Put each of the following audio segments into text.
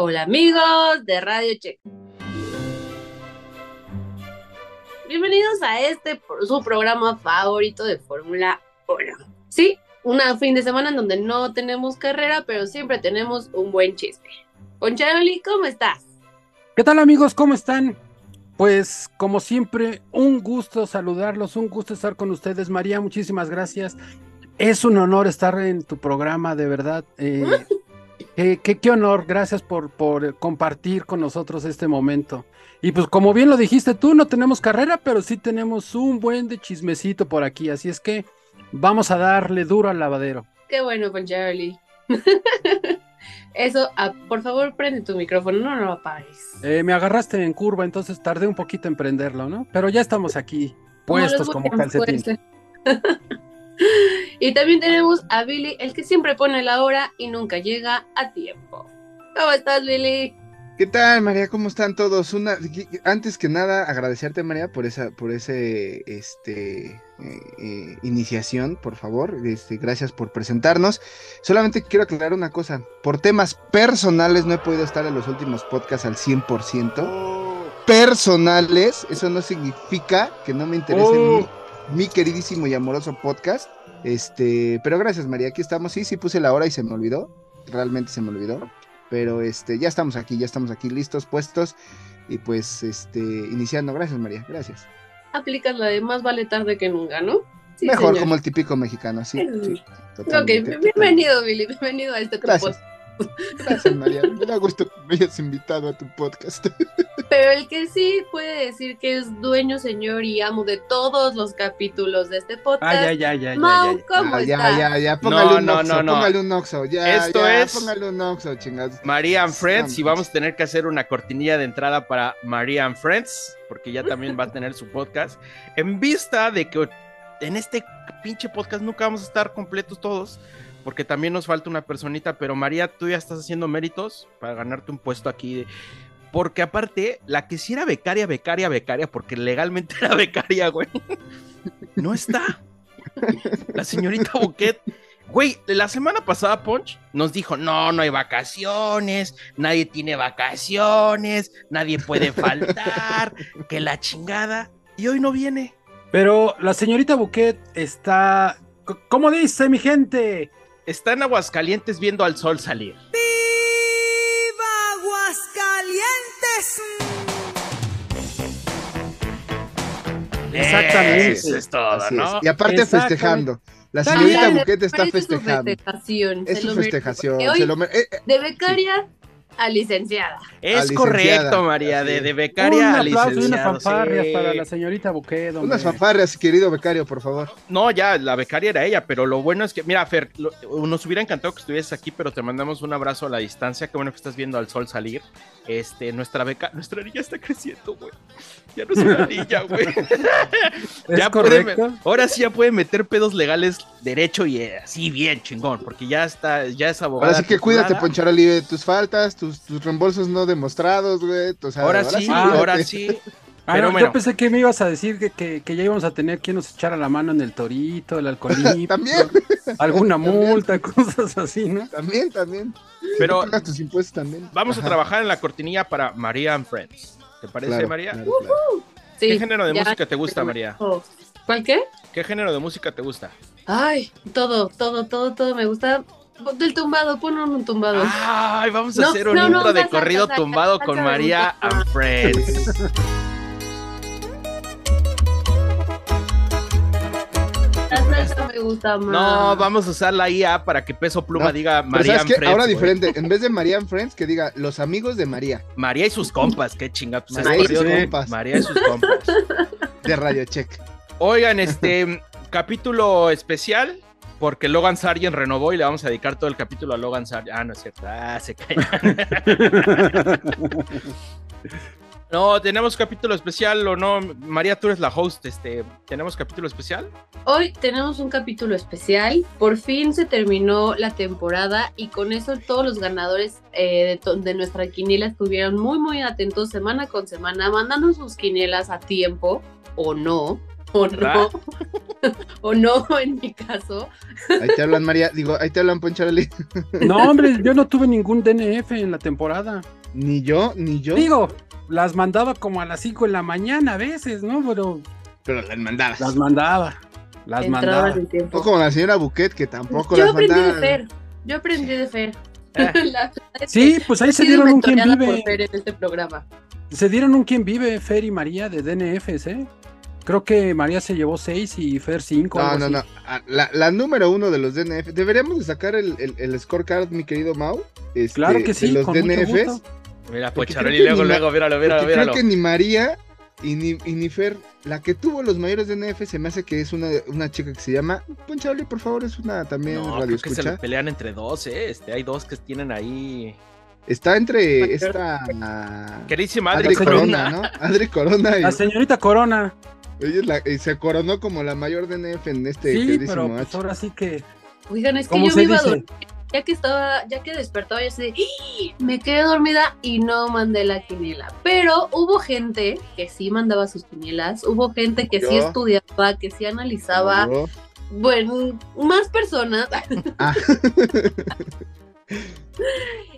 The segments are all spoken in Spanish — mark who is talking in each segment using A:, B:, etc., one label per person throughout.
A: Hola amigos de Radio Check. Bienvenidos a este su programa favorito de Fórmula 1. Sí, un fin de semana en donde no tenemos carrera, pero siempre tenemos un buen chiste. Poncharoli, ¿cómo estás?
B: ¿Qué tal amigos? ¿Cómo están? Pues como siempre, un gusto saludarlos, un gusto estar con ustedes. María, muchísimas gracias. Es un honor estar en tu programa, de verdad. Eh, qué, qué- qué honor, gracias por, por compartir con nosotros este momento. Y pues como bien lo dijiste tú, no tenemos carrera, pero sí tenemos un buen de chismecito por aquí. Así es que vamos a darle duro al lavadero.
A: Qué bueno, Poncharoli. Eso, ah, por favor, prende tu micrófono, no lo apagues.
B: Eh, me agarraste en curva, entonces tardé un poquito en prenderlo, ¿no? Pero ya estamos aquí,
A: Como
B: puestos como
A: Williams,
B: calcetín.
A: pues. y también tenemos a Billy, el que siempre pone la hora y nunca llega a tiempo. ¿Cómo estás, Billy?
C: ¿Qué tal, María? ¿Cómo están todos? Una, antes que nada, agradecerte, María, por esa, por ese, este, eh, eh, iniciación, por favor. Este, gracias por presentarnos. Solamente quiero aclarar una cosa. Por temas personales no he podido estar en los últimos podcasts al 100%. Personales, eso no significa que no me interese
B: Oh.
C: mi, mi queridísimo y amoroso podcast. Este, pero gracias, María. Aquí estamos. Sí, sí puse la hora y se me olvidó. Realmente se me olvidó. Pero este, ya estamos aquí, ya estamos aquí listos, puestos. Y pues, este, iniciando. Gracias, María, gracias.
A: Aplicas la de más vale tarde que nunca, ¿no? Sí,
C: Mejor
A: señor.
C: como el típico mexicano, sí. sí
A: Ok, bienvenido, Billy, bienvenido a este podcast.
C: Gracias, María. Me da gusto que me hayas invitado a tu podcast.
A: Pero el que sí puede decir que es dueño, señor y amo de todos los capítulos de este podcast.
B: Ah, ya, ya, ya, ya,
A: Mau. ¿cómo
C: Ah,
A: está?
C: ya, ya, ya. Póngale un
D: no,
C: oxo,
D: no, no.
C: póngale un oxo. Ya,
D: Esto
C: ya,
D: es-
C: Póngale un oxo, chingados.
D: María and Friends y
C: Vamos.
D: vamos a tener que hacer una cortinilla de entrada para María and Friends, porque ya también va a tener su podcast. En vista de que en este pinche podcast nunca vamos a estar completos todos, porque también nos falta una personita, pero María, tú ya estás haciendo méritos para ganarte un puesto aquí. Porque aparte, la que sí era becaria, becaria, becaria, porque legalmente era becaria, güey, no está. La señorita Buquet Güey, la semana pasada Punch nos dijo, no, no hay vacaciones, nadie tiene vacaciones, nadie puede faltar, que la chingada. Y hoy no viene.
B: Pero la señorita Bouquet está. ¿Cómo dice mi gente?
D: Está en Aguascalientes viendo al sol salir.
E: ¡Viva Aguascalientes!
B: Exactamente.
D: Eso es todo,
C: Así es.
D: ¿no?
C: Y aparte festejando. La señorita. Buquete está
A: Parece su
C: festejando.
A: festejación.
C: Es su festejación. se lo mer- eh, eh,
A: de becaria a licenciada.
D: Es
C: licenciada.
D: correcto, María,
C: Así
D: de, de becaria
B: Un
D: a
B: aplauso y unas fanfarrias
D: sí.
B: para la señorita hombre.
C: unas fanfarrias, querido becario, por favor.
D: No, ya, la becaria era ella, pero lo bueno es que, mira, Fer, lo- nos hubiera encantado que estuvieses aquí, pero te mandamos un abrazo a la distancia. Qué bueno que estás viendo al sol salir. Este, nuestra beca, nuestra niña está creciendo, güey. Ya no es una niña, güey.
B: ¿Es
D: ya puede
B: correcto?
D: me- ahora sí ya puede meter pedos legales derecho y así bien chingón, porque ya está, ya es abogada.
C: Ahora sí que cuídate,
D: titulada.
C: Poncharoli, de tus faltas, tus, tus reembolsos no demostrados, güey. o sea,
D: Ahora sí,
B: Ah,
D: ahora sí.
B: Ah,
D: Pero
B: no,
D: bueno.
B: Yo pensé que me ibas a decir que, que, que ya íbamos a tener quien nos echara la mano en el torito, el alcoholito.
C: También.
B: Alguna
C: También.
B: multa, cosas así, ¿no?
C: También, también.
D: Pero
C: tus impuestos también.
D: vamos a trabajar en la cortinilla para María and Friends. ¿Te parece,
C: Claro,
D: María?
C: claro, claro.
A: Sí,
D: ¿Qué género de
A: ya.
D: música te gusta, María?
A: Oh, ¿Cuál qué?
D: ¿Qué género de música te gusta?
A: Ay, todo, todo, todo, todo me gusta. Del tumbado, pon un tumbado.
D: Ay, vamos a
A: No,
D: hacer un
A: no, no,
D: intro de corrido tumbado con María and Friends.
A: La salsa me gusta más.
D: No, vamos a usar la IA para que Peso Pluma
C: No,
D: diga María
C: ¿sabes
D: and? Friends.
C: Ahora diferente. En vez de María and Friends, que diga los amigos de María.
D: María y sus compas, qué chinga. Pues
C: María y sus
D: de-
C: compas.
D: María y sus compas.
C: De Radio Check.
D: Oigan, este capítulo especial. Porque Logan Sargent renovó y le vamos a dedicar todo el capítulo a Logan Sargent. Ah, no es cierto. Ah, se cae. No, tenemos capítulo especial o no. María, tú eres la host. Este, ¿tenemos capítulo especial?
A: Hoy tenemos un capítulo especial. Por fin se terminó la temporada y con eso todos los ganadores eh, de, de nuestra quiniela estuvieron muy, muy atentos semana con semana, mandando sus quinielas a tiempo o no. O no, o no en mi caso.
C: Ahí te hablan, María. Digo, ahí te hablan, Poncharoli.
B: No, hombre, yo no tuve ningún DNF en la temporada.
C: Ni yo, ni yo.
B: Digo, las mandaba como a las 5 de la mañana a veces, ¿no? Pero
C: Pero las mandadas.
B: las mandaba. Las mandaba.
C: No como la señora Buquet, que tampoco
A: Yo
C: las
A: aprendí de
C: mandaba.
A: Fer. Yo aprendí de Fer.
D: Eh.
B: Sí, pues ahí se dieron un quien vive.
A: por Fer en este programa.
B: Se dieron un quien vive, Fer y María de DNFs, ¿eh? Creo que María se llevó 6 y Fer 5.
C: No, no, no. Ah, La, la número uno de los DNF. Deberíamos de sacar el, el, el scorecard, mi querido Mau. este,
B: Claro que sí,
C: De los
B: con mucho
C: DNFs.
B: gusto.
D: Mira,
C: creo que
D: luego, luego, míralo, míralo, míralo.
C: creo que ni María y ni, y ni Fer, la que tuvo los mayores DNF, se me hace que es una, una chica que se llama. Poncharoli, por favor, es una también
D: No,
C: radio
D: creo que se le pelean entre dos, ¿eh? Este, hay dos que tienen ahí.
C: Está entre esta.
D: Queridísima
C: Adri
D: Adri
C: Corona,
D: Corona.
C: ¿no? Adri Corona. Y,
B: La señorita Corona.
C: Ella es la- y se coronó como la mayor DNF en este
B: Sí, pero pues
C: H.
B: ahora sí que.
A: Oigan, es que
B: ¿Cómo
A: yo me iba a dormir. Ya que estaba, ya que despertaba, yo así de, "¡Ah!", me quedé dormida y no mandé la quiniela. Pero hubo gente que sí mandaba sus quinielas, hubo gente que sí estudiaba, que sí analizaba,
C: Yo-
A: bueno, más personas.
C: Ah.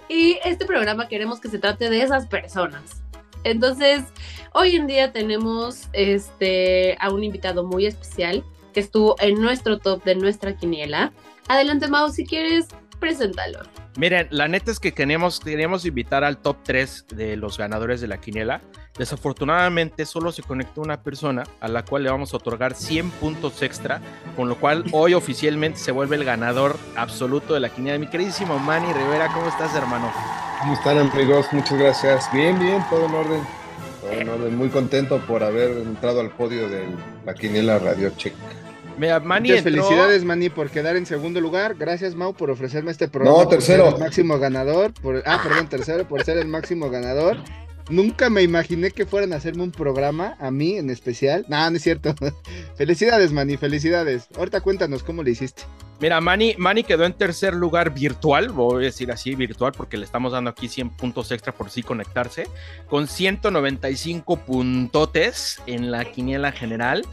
A: Y este programa queremos que se trate de esas personas. Entonces, hoy en día tenemos este, a un invitado muy especial que estuvo en nuestro top de nuestra quiniela. Adelante, Mau, si quieres, preséntalo.
D: Miren, la neta es que queríamos, queríamos invitar al top 3 de los ganadores de la quiniela. Desafortunadamente solo se conectó una persona a la cual le vamos a otorgar 100 puntos extra, con lo cual hoy oficialmente se vuelve el ganador absoluto de la quiniela. Mi queridísimo Manny Rivera, ¿cómo estás, hermano?
F: ¿Cómo están amigos? Muchas gracias. Bien, bien, todo en orden. Todo en orden. Muy contento por haber entrado al podio de la Quiniela Radio Check.
D: Mira, Manny
C: Muchas
D: entró-
C: felicidades, Manny, por quedar en segundo lugar. Gracias, Mau, por ofrecerme este programa.
F: No,
C: por
F: tercero.
C: ser el máximo ganador. Por... Ah, perdón, tercero, por ser el máximo ganador. Nunca me imaginé que fueran a hacerme un programa, a mí en especial. No, no es cierto. felicidades, Manny, felicidades. Ahorita cuéntanos cómo le hiciste.
D: Mira, Manny, Manny quedó en tercer lugar virtual, voy a decir así virtual, porque le estamos dando aquí 100 puntos extra por sí conectarse, con 195 puntotes en la quiniela general.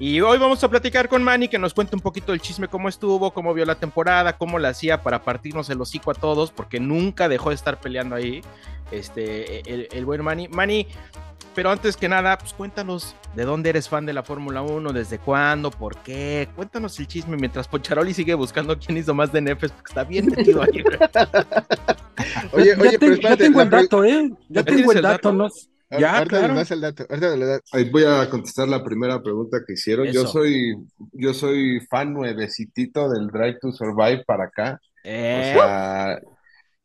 D: Y hoy vamos a platicar con Manny, que nos cuente un poquito del chisme, cómo estuvo, cómo vio la temporada, cómo la hacía para partirnos el hocico a todos, porque nunca dejó de estar peleando ahí, este, el, el buen Manny. Manny, pero antes que nada, pues cuéntanos de dónde eres fan de la Fórmula 1, desde cuándo, por qué. Cuéntanos el chisme mientras Pocharoli sigue buscando quién hizo más DNFs, porque está bien metido ahí. güey.
C: Oye,
B: ya,
C: oye,
B: te-
C: pero
B: ya tengo el dato, ¿eh? Ya
D: ¿Ya
B: tengo el
D: el
B: dato,
D: dato?
B: ¿no? Ya,
C: ahorita
B: claro.
C: das el dato. Ahorita le das.
F: Ahí voy a contestar la primera pregunta que hicieron. Yo soy, yo soy fan nuevecitito del Drive to Survive para acá. O
D: Eh,
F: sea,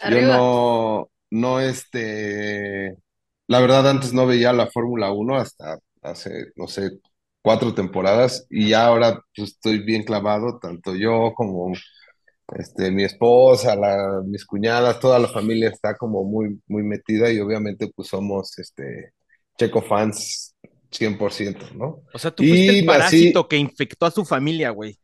F: yo no, no este, la verdad antes no veía la Fórmula 1 hasta hace, no sé, cuatro temporadas y ya ahora pues, estoy bien clavado, tanto yo como este, mi esposa, la- mis cuñadas, toda la familia está como muy, muy metida y obviamente pues somos este, Checo fans 100%, ¿no?
D: o sea, tú fuiste
F: y
D: el
F: así-
D: parásito que infectó a su familia, güey.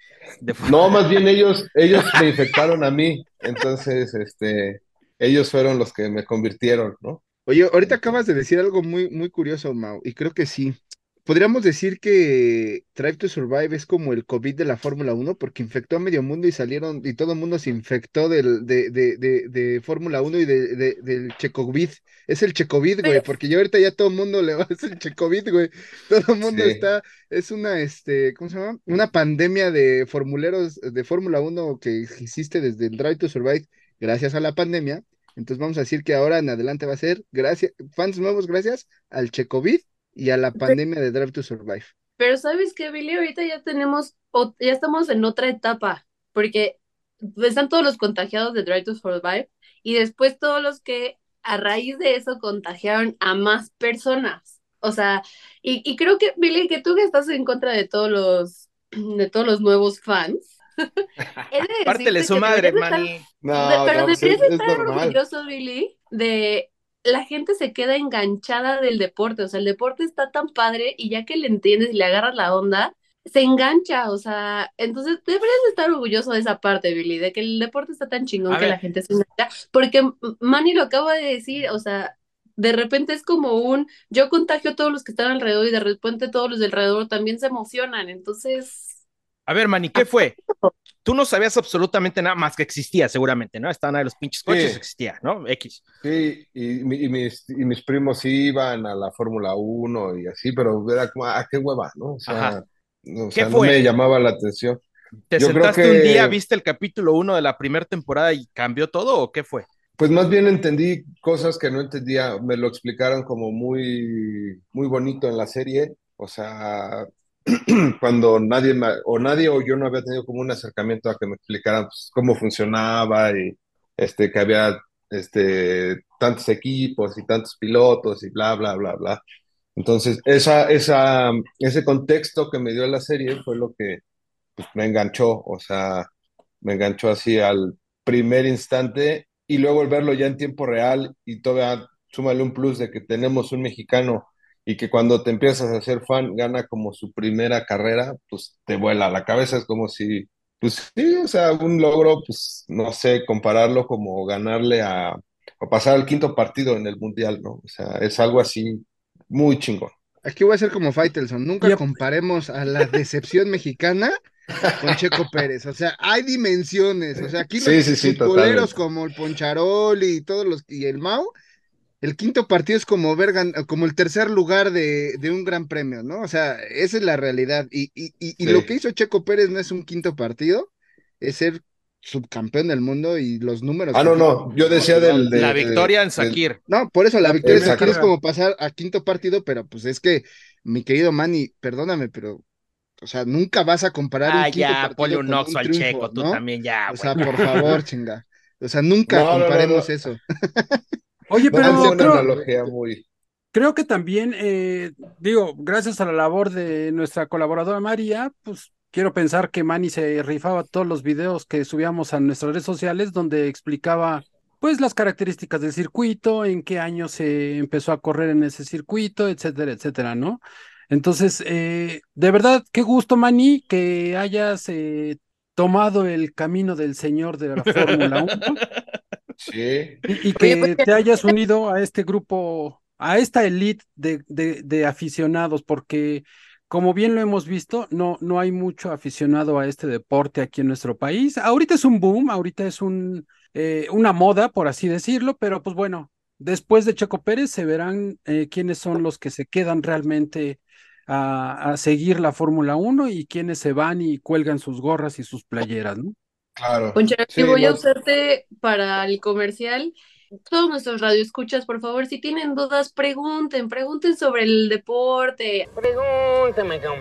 F: No, más bien ellos, ellos me infectaron a mí, entonces este, ellos fueron los que me convirtieron, ¿no?
C: Oye, ahorita acabas de decir algo muy, muy curioso, Mau, y creo que sí. Podríamos decir que Drive to Survive es como el COVID de la Fórmula 1 porque infectó a medio mundo y salieron, y todo el mundo se infectó del, de, de, de, de Fórmula 1 y de, de- del Checovid. Es el Checovid, güey, porque ya ahorita ya todo el mundo le va a hacer el Checovid, güey. Todo el mundo
F: Sí.
C: está, es una, este, ¿cómo se llama? Una pandemia de formuleros de Fórmula 1 que existe desde el Drive to Survive gracias a la pandemia. Entonces vamos a decir que ahora en adelante va a ser gracias, fans nuevos gracias al Checovid y a la pandemia de Drive to Survive.
A: Pero sabes que, Billy, ahorita ya tenemos, ya estamos en otra etapa, porque están todos los contagiados de Drive to Survive y después todos los que a raíz de eso contagiaron a más personas. O sea, y, y creo que, Billy, que tú que estás en contra de todos los, de todos los nuevos fans,
D: Pártele su madre, Manny.
F: No,
A: de- pero
F: no, pues
A: deberías
F: es, es
A: estar
F: normal.
A: orgulloso, Billy, de la gente se queda enganchada del deporte, o sea, el deporte está tan padre y ya que le entiendes y le agarras la onda, se engancha, o sea, entonces deberías estar orgulloso de esa parte, Billy, de que el deporte está tan chingón
D: A
A: que
D: ver.
A: la gente se engancha, porque Manny lo acaba de decir, o sea, de repente es como un, yo contagio a todos los que están alrededor y de repente todos los de alrededor también se emocionan, entonces,
D: A ver, Manny, ¿qué fue? Tú no sabías absolutamente nada más que existía, seguramente, ¿no? Estaban ahí los pinches coches,
F: Sí.
D: existía, ¿no? X.
F: Sí, y, mi- y mis, y mis primos iban a la Fórmula 1 y así, pero era como, ah, qué hueva, ¿no? O sea, o
D: ¿Qué
F: sea, no me llamaba la atención.
D: ¿Te
F: Yo creo
D: sentaste un día, viste el capítulo uno de la primera temporada y cambió todo o qué fue?
F: Pues más bien entendí cosas que no entendía, me lo explicaron como muy, muy bonito en la serie, o sea, cuando nadie me- o nadie o yo no había tenido como un acercamiento a que me explicaran pues, cómo funcionaba y este que había este tantos equipos y tantos pilotos y bla bla bla bla. Entonces, esa, esa, ese contexto que me dio la serie fue lo que pues, me enganchó, o sea, me enganchó así al primer instante y luego el verlo ya en tiempo real y todavía súmale un plus de que tenemos un mexicano y que cuando te empiezas a ser fan gana como su primera carrera, pues te vuela la cabeza, es como si, pues sí, o sea, un logro, pues no sé, compararlo como ganarle a, o pasar al quinto partido en el mundial, ¿no? O sea, es algo así muy chingón.
C: Aquí voy a ser como Faitelson. Nunca
B: Yep.
C: comparemos a la decepción mexicana con Checo Pérez. O sea, hay dimensiones. O sea, aquí
F: Sí,
C: los
F: sí, sí,
C: futboleros
F: totalmente.
C: como el Poncharoli y todos los y el Mau, el quinto partido es como ver gan- como el tercer lugar de, de un gran premio, ¿no? O sea, esa es la realidad. Y, y, y, y
F: Sí.
C: lo que hizo Checo Pérez no es un quinto partido, es ser subcampeón del mundo y los números.
F: Ah, no, no, yo decía del... de-
D: la
F: de-
D: victoria en Sakir.
C: No, por eso la victoria
F: Exacto.
C: Shakira es como pasar a quinto partido, pero pues es que, mi querido Manny, perdóname, pero, o sea, nunca vas a comparar
D: Ah,
C: un quinto
D: ya,
C: partido
D: ponle un oxo al checo, tú también ya,
C: O sea, por favor, chinga. O sea, nunca
F: No, no, no,
C: comparemos
F: no.
C: eso.
B: Oye, pero
F: fue una
B: creo,
F: analogía muy...
B: creo que también, eh, digo, gracias a la labor de nuestra colaboradora María, pues quiero pensar que Manny se rifaba todos los videos que subíamos a nuestras redes sociales donde explicaba pues las características del circuito, en qué año se empezó a correr en ese circuito, etcétera, etcétera, ¿no? Entonces, eh, de verdad, qué gusto, Manny, que hayas eh, tomado el camino del señor de la Fórmula 1
F: Sí,
B: y, y
A: Oye,
B: que
A: pues,
B: te hayas unido a este grupo, a esta elite de, de, de aficionados, porque como bien lo hemos visto, no, no hay mucho aficionado a este deporte aquí en nuestro país. Ahorita es un boom, ahorita es un, eh, una moda, por así decirlo, pero pues bueno, después de Checo Pérez se verán eh, quiénes son los que se quedan realmente a, a seguir la Fórmula 1 y quiénes se van y cuelgan sus gorras y sus playeras, ¿no?
F: Claro.
A: Ponchero,
F: Sí,
A: voy a usarte para el comercial. Todos nuestros radioescuchas, por favor, si tienen dudas, pregunten, pregunten sobre el deporte,
G: Pregúntame, con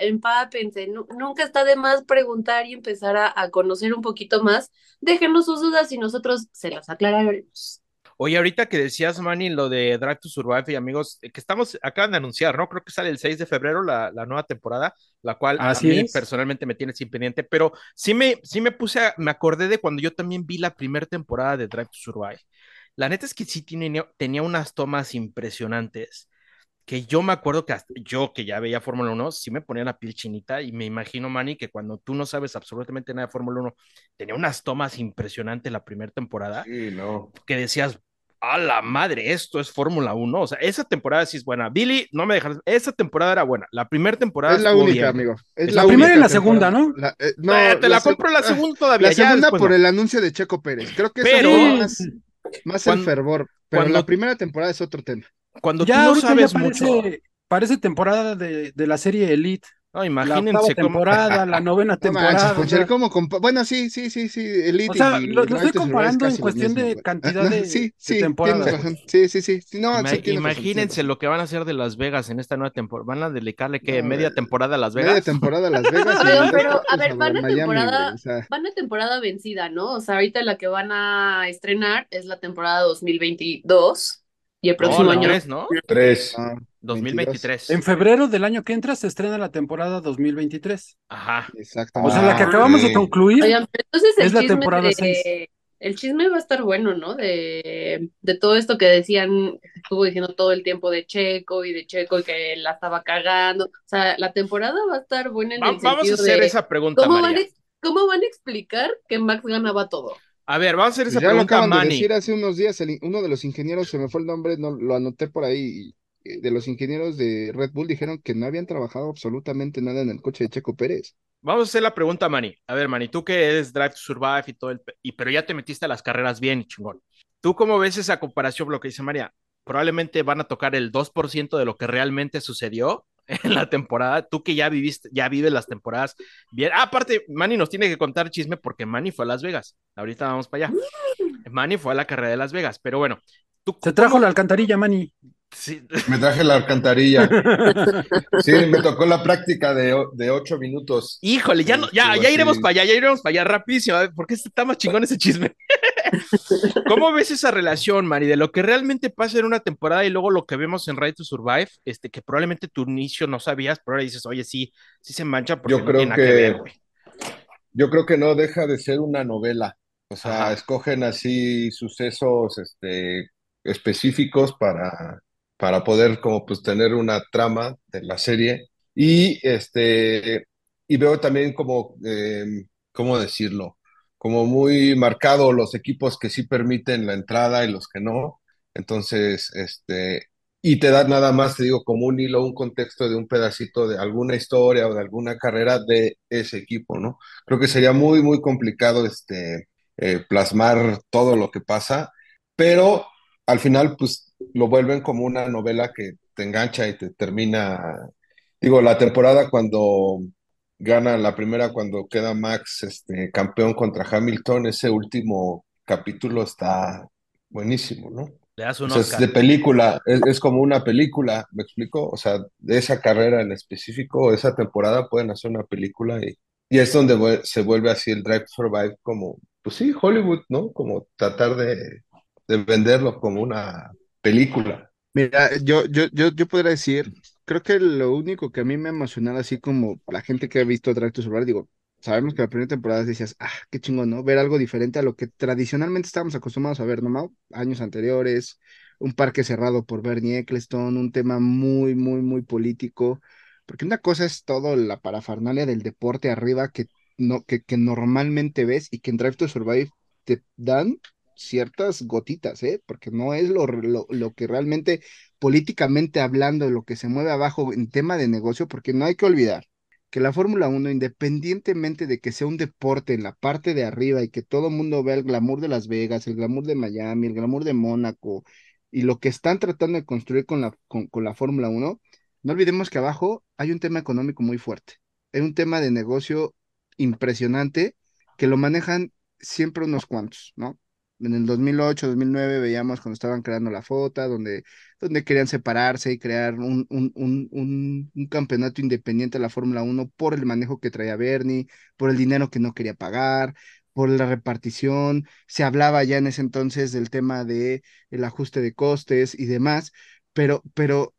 A: empápense. Nu- nunca está de más preguntar y empezar a, a conocer un poquito más. Déjenos sus dudas y nosotros se las aclararemos.
D: Oye, ahorita que decías, Manny, lo de Drive to Survive y amigos, eh, que estamos, acaban de anunciar, ¿no? Creo que sale el 6 de febrero la, la nueva temporada, la cual
B: Así
D: a mí
B: es.
D: personalmente me tiene sin pendiente, pero sí me, sí me puse, a- me acordé de cuando yo también vi la primera temporada de Drive to Survive. La neta es que sí tenía, tenía unas tomas impresionantes, que yo me acuerdo que hasta yo que ya veía Fórmula 1, sí me ponía la piel chinita y me imagino, Manny, que cuando tú no sabes absolutamente nada de Fórmula 1, tenía unas tomas impresionantes la primera temporada
F: Sí, no.
D: que decías, a la madre, esto es Fórmula 1. O sea, esa temporada sí es buena. Billy, no me dejas, esa temporada era buena. La primera temporada
C: Es la única,
D: bien.
C: amigo. Es
D: Es
B: la
C: la
B: primera y la segunda. ¿no?
C: La- eh, no,
D: Eh, te la, compro la segunda todavía.
C: La segunda
D: después
C: por
D: no.
C: el anuncio de Checo Pérez. Creo que
D: Pero-
C: eso más, más el fervor. Pero
D: cuando-
C: la primera temporada es otro tema.
D: Cuando
B: Ya
D: tú no sabes
B: ya
D: mucho,
B: parece, parece temporada de, de la serie Elite.
D: No,
B: La
D: imagínense
B: octava
D: cómo.
B: temporada, la novena
C: No manches,
B: temporada. o
C: Ponchel,
B: sea,
C: ¿cómo compa- Bueno, sí, sí, sí, sí. Elite
B: O sea,
C: y
B: lo- lo estoy comparando en cuestión
C: mismo,
B: de
C: güey.
B: cantidad
C: no,
B: de-
C: sí,
B: de
C: sí,
B: temporadas.
C: Sí, sí, sí. sí, No,
D: Ima-
C: sí, tienes razón, tienes
D: imagínense
C: razón.
D: lo que van a hacer de Las Vegas en esta nueva temporada. Van a dedicarle que
C: No,
D: media temporada a Las
C: Media
D: Vegas.
C: temporada a Las Vegas
A: Pero, pero, a ver, van a
C: Miami,
A: temporada,
C: güey, o sea,
A: van a temporada vencida, ¿no? O sea, ahorita la que van a estrenar es la temporada 2022 y el
D: No,
A: próximo año.
D: tres, ¿no?
F: Tres.
C: no,
D: 2023.
B: En febrero del año que entra se estrena la temporada 2023.
D: Ajá.
C: Exactamente.
B: O sea, la que
F: Ah,
B: acabamos de concluir
A: Oigan, pero entonces el
B: es la temporada
A: de,
B: 6.
A: el chisme va a estar bueno, ¿no? De, de todo esto que decían, estuvo diciendo todo el tiempo de Checo y de Checo y que la estaba cagando. O sea, la temporada va a estar buena en
D: Va-
A: el
D: vamos a hacer
A: de
D: esa pregunta,
A: ¿cómo van,
D: María.
A: ¿cómo van a explicar que Max ganaba todo?
D: A ver, vamos a hacer
C: Pues
D: esa
C: ya lo
D: pregunta a
C: acaban de
D: Manny.
C: decir hace unos días, el uno de los ingenieros, se me fue el nombre, no lo anoté por ahí, y, de los ingenieros de Red Bull dijeron que no habían trabajado absolutamente nada en el coche de Checo Pérez.
D: Vamos a hacer la pregunta a Manny. A ver, Manny, tú que eres Drive to Survive y todo el... Y, pero ya te metiste a las carreras bien, chingón. ¿Tú cómo ves esa comparación, lo que dice María? Probablemente van a tocar el 2% de lo que realmente sucedió en la temporada. Tú que ya viviste, ya vives las temporadas bien. Ah, aparte, Manny nos tiene que contar chisme porque Manny fue a Las Vegas. Ahorita vamos para allá. Manny fue a la carrera de Las Vegas, pero bueno. ¿tú
B: Se trajo
D: cómo-
B: la alcantarilla, Manny.
D: Sí,
F: Me traje la alcantarilla. Sí, me tocó la práctica de, de ocho minutos.
D: Híjole, ya, no, ya, ya iremos para allá, ya iremos para allá rapidísimo, porque está más chingón ese chisme. ¿Cómo ves esa relación, Mari, de lo que realmente pasa en una temporada y luego lo que vemos en Right to Survive, este, que probablemente tu inicio no sabías, pero ahora dices, oye, sí, sí se mancha porque
F: Yo
D: no
F: creo
D: tiene que
F: que-
D: ver, güey.
F: Yo creo que no deja de ser una novela. O sea,
D: Ajá.
F: escogen así sucesos este, específicos para, para poder como pues tener una trama de la serie. Y este, y veo también como, eh, ¿cómo decirlo? Como muy marcado los equipos que sí permiten la entrada y los que no. Entonces, este, y te da nada más, te digo, como un hilo, un contexto de un pedacito de alguna historia o de alguna carrera de ese equipo, ¿no? Creo que sería muy, muy complicado este, eh, plasmar todo lo que pasa, pero al final, pues lo vuelven como una novela que te engancha y te termina. Digo, la temporada cuando gana la primera, cuando queda Max este, campeón contra Hamilton, ese último capítulo está buenísimo, ¿no?
D: Le das un
F: O sea, es de película, es, es como una película, ¿me explico? O sea, de esa carrera en específico, esa temporada pueden hacer una película y, y es donde se vuelve así el Drive to Survive como, pues sí, Hollywood, ¿no? Como tratar de, de venderlo como una película.
C: Mira, yo, yo, yo, yo podría decir, creo que lo único que a mí me emociona, así como la gente que ha visto Drive to Survive, digo, sabemos que la primera temporada decías, ah, qué chingón, ¿no? Ver algo diferente a lo que tradicionalmente estábamos acostumbrados a ver, ¿no? Años anteriores, un parque cerrado por Bernie Eccleston, un tema muy, muy, muy político, porque una cosa es todo la parafernalia del deporte arriba que, no, que, que normalmente ves y que en Drive to Survive te dan ciertas gotitas, ¿eh? Porque no es lo, lo, lo que realmente políticamente hablando, lo que se mueve abajo en tema de negocio, porque no hay que olvidar que la Fórmula 1, independientemente de que sea un deporte en la parte de arriba y que todo el mundo vea el glamour de Las Vegas, el glamour de Miami, el glamour de Mónaco y lo que están tratando de construir con la, con, con la Fórmula 1, no olvidemos que abajo hay un tema económico muy fuerte, hay un tema de negocio impresionante que lo manejan siempre unos cuantos, ¿no? En el 2008, 2009 veíamos cuando estaban creando la FOTA, donde, donde querían separarse y crear un, un, un, un, campeonato independiente de la Fórmula 1 por el manejo que traía Bernie, por el dinero que no quería pagar, por la repartición. Se hablaba ya en ese entonces del tema de el ajuste de costes y demás, pero, pero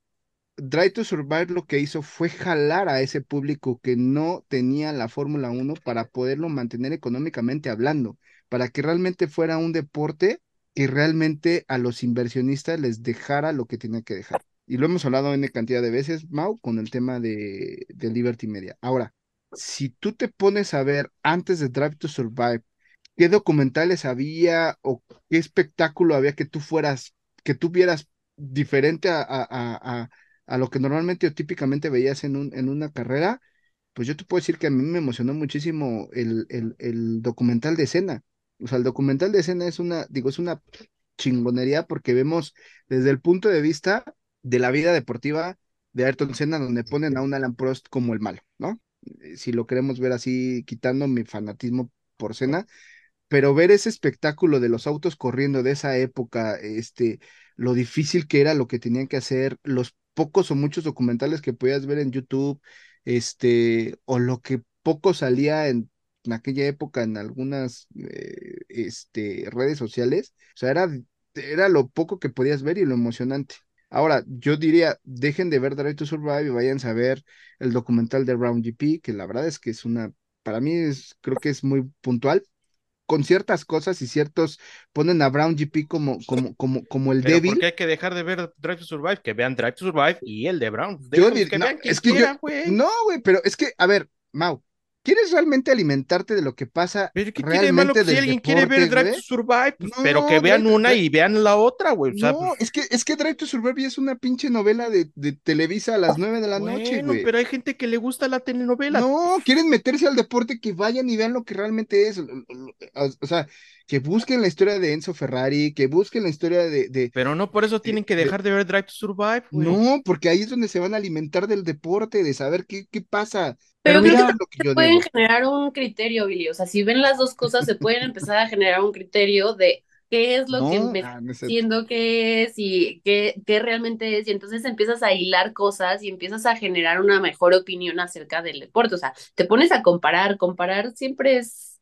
C: Drive to Survive lo que hizo fue jalar a ese público que no tenía la Fórmula 1 para poderlo mantener económicamente hablando, para que realmente fuera un deporte que realmente a los inversionistas les dejara lo que tenía que dejar. Y lo hemos hablado en cantidad de veces, Mau, con el tema de, de Liberty Media. Ahora, si tú te pones a ver antes de Drive to Survive, qué documentales había o qué espectáculo había que tú fueras, que tú vieras diferente a, a, a, a lo que normalmente o típicamente veías en, un, en una carrera, pues yo te puedo decir que a mí me emocionó muchísimo el, el, el documental de escena. O sea, el documental de escena es una, digo, es una chingonería porque vemos desde el punto de vista de la vida deportiva de Ayrton Senna, donde ponen a un Alan Prost como el malo, ¿no? Si lo queremos ver así, quitando mi fanatismo por Senna, pero ver ese espectáculo de los autos corriendo de esa época, este, lo difícil que era lo que tenían que hacer, los pocos o muchos documentales que podías ver en YouTube, este, o lo que poco salía en, en aquella época en algunas eh, este, redes sociales, o sea, era, era lo poco que podías ver y lo emocionante. Ahora, yo diría, dejen de ver Drive to Survive y vayan a ver el documental de Round GP, que la verdad es que es una, para mí es, creo que es muy puntual, con ciertas cosas y ciertos ponen a Brown GP como, como, como, como el
D: Pero
C: débil.
D: ¿por qué hay que dejar de ver Drive to Survive? Que vean Drive to Survive y el de Brown.
C: Yo dir-
D: que
C: no,
D: vean
C: es que yo-. No, güey, pero es que, a ver, Mau, ¿quieres realmente alimentarte de lo que pasa
D: Pero ¿qué tiene de malo que si alguien quiere ver
C: deporte,
D: Drive
C: güey?
D: to Survive? Pues,
C: No,
D: pero que vean una y vean la otra, güey. O sea,
C: no,
D: pues,
C: es que, es que Drive to Survive es una pinche novela de, de Televisa a las nueve de la noche,
D: bueno,
C: güey.
D: pero hay gente que le gusta la telenovela.
C: No, quieren meterse al deporte, que vayan y vean lo que realmente es. O sea, que busquen la historia de Enzo Ferrari, que busquen la historia de, de-
D: Pero no por eso tienen que
C: de-
D: dejar de ver Drive to Survive, güey.
C: No, porque ahí es donde se van a alimentar del deporte, de saber qué, qué pasa.
A: Pero creo
C: lo que yo
A: pueden
C: digo.
A: generar un criterio, Billy. O sea, si ven las dos cosas, se pueden empezar a generar un criterio de qué es lo que me
C: ah, no
A: que es y qué, qué realmente es, y entonces empiezas a hilar cosas y empiezas a generar una mejor opinión acerca del deporte. O sea, te pones a comparar, comparar siempre es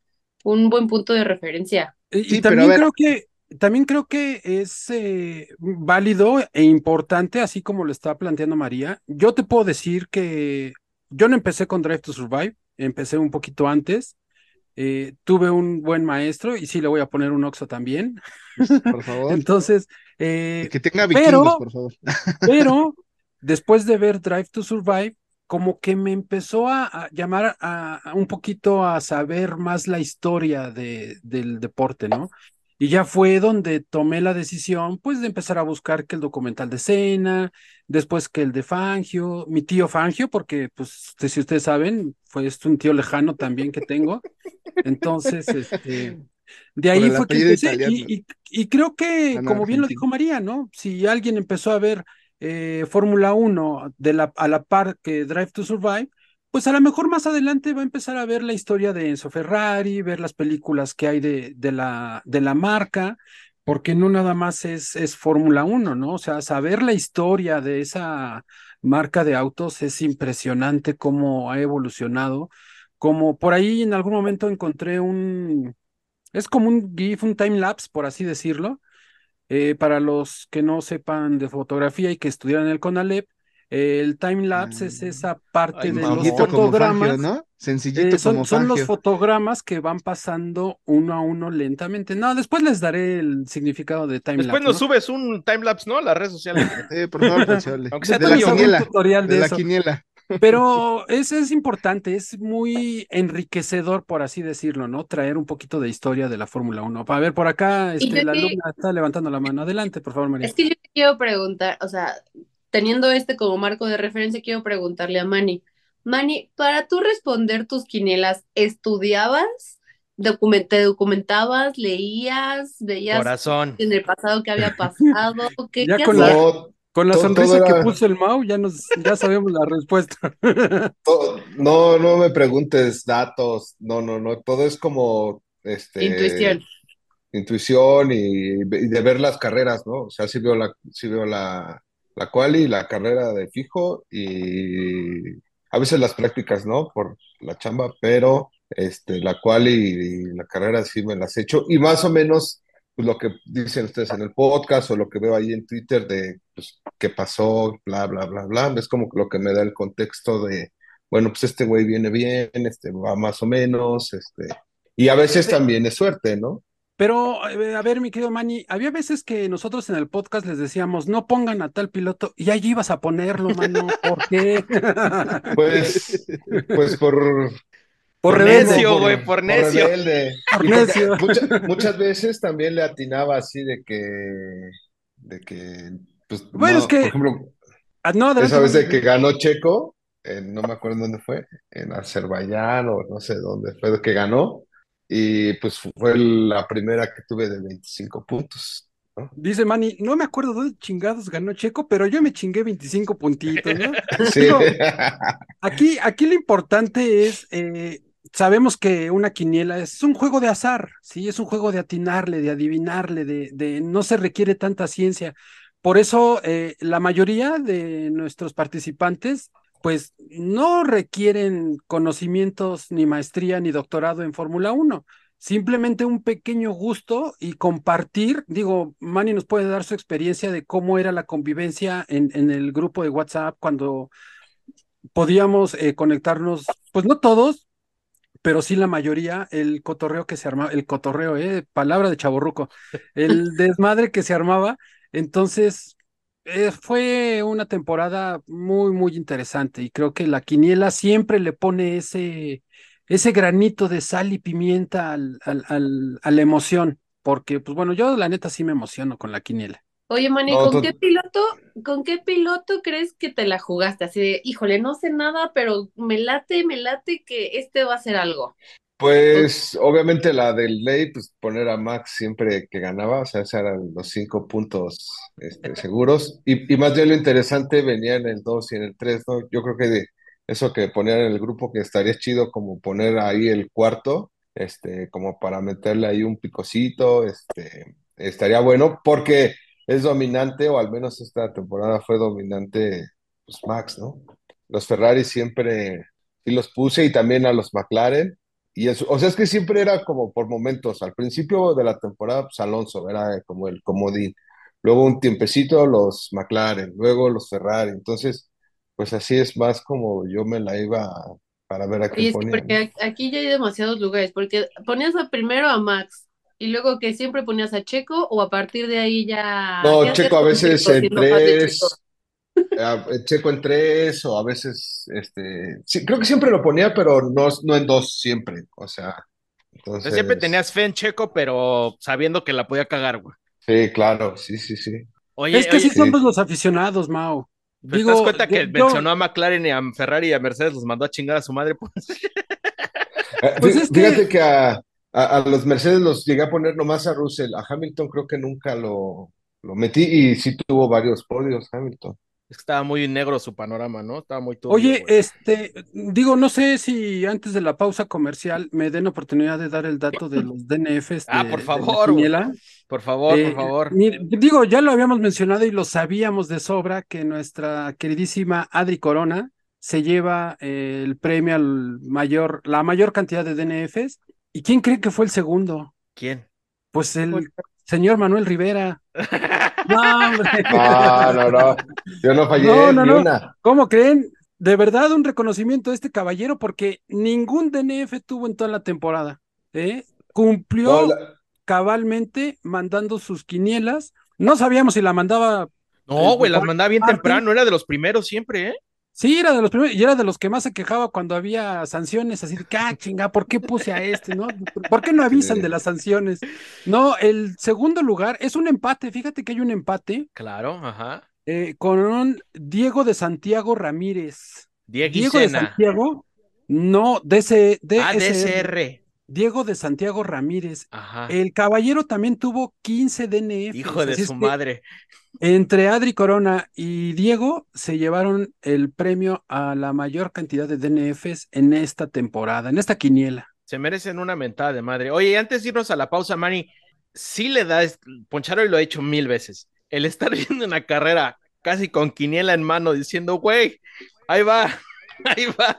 A: un buen punto de referencia.
B: Y, y
C: pero
B: también creo que también creo que es eh, válido e importante, así como lo está planteando María. Yo te puedo decir que yo no empecé con Drive to Survive, empecé un poquito antes. eh, tuve un buen maestro y sí le voy a poner un Oxo también.
C: Por favor.
B: Entonces, eh,
C: que tenga
B: pero-
C: vikingos, por favor.
B: pero después de ver Drive to Survive, como que me empezó a, a llamar a, a un poquito a saber más la historia de, del deporte, ¿no? Y ya fue donde tomé la decisión, pues, de empezar a buscar que el documental de Cena, después que el de Fangio, mi tío Fangio, porque, pues, si ustedes saben, fue este un tío lejano también que tengo. Entonces, este, de ahí fue que empecé y,
C: italiano.
B: y- y creo que,
C: Ah,
B: como bien lo dijo María, ¿no? Si alguien empezó a ver eh, Fórmula 1 de la, a la par que Drive to Survive, pues a lo mejor más adelante va a empezar a ver la historia de Enzo Ferrari, ver las películas que hay de, de la, de la marca, porque no nada más es, es Fórmula 1, ¿no? O sea, saber la historia de esa marca de autos es impresionante cómo ha evolucionado. Como por ahí en algún momento encontré un, es como un GIF, un time lapse, por así decirlo. Eh, para los que no sepan de fotografía y que estudiaran el CONALEP, eh, el time lapse es
C: Ah.
B: esa parte
D: Ay,
B: de los fotogramas.
C: Fangio, ¿no? Sencillito
B: eh, son,
C: como
B: son los fotogramas que van pasando uno a uno lentamente. No, después les daré el significado de time
D: Después
B: lapse.
D: nos
B: ¿no?
D: subes un timelapse, ¿no? A las redes sociales.
C: Eh, por favor, Pachuale.
D: Aunque sea
C: De la
B: hago un
C: quiniela.
B: tutorial
C: De
B: de
C: la
B: eso.
C: quiniela.
B: Pero es, es importante, es muy enriquecedor, por así decirlo, ¿no? Traer un poquito de historia de la Fórmula 1. A ver, por acá, este, la
A: que-
B: alumna está levantando la mano. Adelante, por favor, María.
A: Es que yo te quiero preguntar, o sea, teniendo este como marco de referencia, quiero preguntarle a Manny. Manny, para tú responder tus quinielas, ¿estudiabas? Document- ¿Te documentabas? ¿Leías? ¿Veías
D: Corazón.
A: en el pasado qué había pasado? ¿Qué,
B: Ya
A: qué
B: con la-
A: hacías?
F: No,
B: Con la
F: todo-
B: sonrisa
F: todo
B: que puso el Mau, ya nos, ya sabemos la respuesta.
F: no, no me preguntes datos, no, no, no, todo es como este
A: Intuición.
F: intuición y, y de ver las carreras, ¿no? O sea, sí veo la, sí veo la, la quali, la carrera de fijo y a veces las prácticas, ¿no? Por la chamba, pero este, la quali y la carrera sí me las echo y más o menos pues, lo que dicen ustedes en el podcast o lo que veo ahí en Twitter de pues, qué pasó, bla, bla, bla, bla, es como lo que me da el contexto de, bueno, pues este güey viene bien, este va más o menos, este, y a veces también es suerte, ¿no?
B: Pero, eh, a ver, mi querido Manny, había veces que nosotros en el podcast les decíamos, no pongan a tal piloto, y allí ibas a ponerlo, mano, ¿por qué?
F: Pues, pues por,
B: Por
D: necio, güey, por necio.
B: Por
F: muchas veces también le atinaba así de que, de que, pues,
B: Bueno,
F: no,
B: es que-
F: por ejemplo,
B: Ah, no,
F: esa vez de que ganó Checo, eh, no me acuerdo en dónde fue, en Azerbaiyán o no sé dónde fue de que ganó, y pues fue la primera que tuve de 25 puntos. ¿no?
B: Dice Manny, no me acuerdo dónde chingados ganó Checo, pero yo me chingué 25 puntitos, ¿no?
F: Sí.
B: Digo, Aquí, aquí lo importante es, eh, sabemos que una quiniela es un juego de azar, ¿sí? Es un juego de atinarle, de adivinarle, de, no se requiere tanta ciencia. Por eso, eh, la mayoría de nuestros participantes, pues, no requieren conocimientos, ni maestría, ni doctorado en Fórmula 1. Simplemente un pequeño gusto y compartir. Digo, Manny nos puede dar su experiencia de cómo era la convivencia en, en el grupo de WhatsApp cuando podíamos eh, conectarnos, pues no todos, pero sí la mayoría, el cotorreo que se armaba, el cotorreo, eh, palabra de chaborruco, el desmadre que se armaba. Entonces, eh, fue una temporada muy, muy interesante y creo que la quiniela siempre le pone ese, ese granito de sal y pimienta al, al, al- a la emoción, porque, pues bueno, yo la neta sí me emociono con la quiniela.
A: Oye,
F: No,
A: ¿con
F: tú-
A: qué piloto, con qué piloto crees que te la jugaste? Así de, híjole, no sé nada, pero me late, me late que este va a ser algo.
F: Pues obviamente la del ley, pues poner a Max siempre que ganaba, o sea, esos eran los cinco puntos este, seguros. Y, y más bien lo interesante venía en el 2 y en el 3, ¿no? Yo creo que de eso que ponían en el grupo que estaría chido como poner ahí el cuarto, este, como para meterle ahí un picocito, este, estaría bueno porque es dominante, o al menos esta temporada fue dominante, pues Max, ¿no? Los Ferrari siempre sí los puse y también a los McLaren. Y eso, o sea, es que siempre era como por momentos. Al principio de la temporada, pues Alonso era como el comodín. Luego un tiempecito los McLaren, luego los Ferrari. Entonces, pues así es más como yo me la iba para ver a
A: Oye, que
F: ponía.
A: porque aquí ya hay demasiados lugares, porque ponías a primero a Max y luego que siempre ponías a Checo o a partir de ahí ya... ¿qué
F: No, Checo a veces
A: Checo
F: en tres, a- Checo en tres, o a veces, este, sí, creo que siempre lo ponía, pero no, no en dos siempre. O sea,
D: sea, siempre
F: entonces,
D: tenías fe en Checo, pero sabiendo que la podía cagar, güey.
F: sí, claro, sí, sí, sí.
D: Oye,
B: Es que
D: oye,
F: sí.
B: somos los aficionados, Mao.
D: ¿te das
B: Digo,
D: cuenta que
B: yo-
D: mencionó a McLaren y a Ferrari y a Mercedes, los mandó a chingar a su madre? Pues,
F: Eh,
B: Pues
F: fí-
B: es que-
F: Fíjate que a, a- a los Mercedes los llegué a poner nomás a Russell, a Hamilton creo que nunca lo, lo metí y sí tuvo varios podios Hamilton.
D: es que estaba muy negro su panorama, ¿no? Estaba muy turbio,
B: Oye,
D: güey.
B: este, digo, no sé si antes de la pausa comercial me den oportunidad de dar el dato de los DNFs
D: Ah,
B: de,
D: por
B: de la
D: favor,
B: quiniela.
D: Por favor,
B: Eh,
D: por favor.
B: mire, digo, ya lo habíamos mencionado y lo sabíamos de sobra que nuestra queridísima Adri Corona se lleva eh, el premio al mayor, la mayor cantidad de DNFs. ¿Y quién cree que fue el segundo?
D: ¿Quién?
B: Pues el señor Manuel Rivera. No, hombre.
F: No, no, no, yo no fallé
B: No, no,
F: ni
B: no.
F: una.
B: ¿Cómo creen? De verdad, un reconocimiento a este caballero porque ningún DNF tuvo en toda la temporada. ¿eh? Cumplió
F: No, la-
B: cabalmente mandando sus quinielas. No sabíamos si la mandaba.
D: No, güey, las mandaba bien
B: Martin.
D: temprano, era de los primeros siempre, ¿eh?
B: Sí, era de los primeros y era de los que más se quejaba cuando había sanciones, así de, ah, chinga, ¿por qué puse a este, no? ¿Por qué no avisan de las sanciones? No, el segundo lugar es un empate, fíjate que hay un empate
D: Claro, ajá.
B: eh, con un Diego de Santiago Ramírez.
D: Diego
B: Diego de. Santiago, no, DC,
D: Ah,
B: DSR,
D: DSR.
B: Diego de Santiago Ramírez.
D: Ajá.
B: El caballero también tuvo 15 DNF.
D: Hijo de su madre.
B: Entre Adri Corona y Diego se llevaron el premio a la mayor cantidad de DNFs en esta temporada, en esta quiniela.
D: Se merecen una mentada de madre. Oye, antes de irnos a la pausa, Manny, sí le da, Poncharo y lo ha hecho mil veces, el estar viendo una carrera casi con quiniela en mano diciendo, güey, ahí va, ahí va.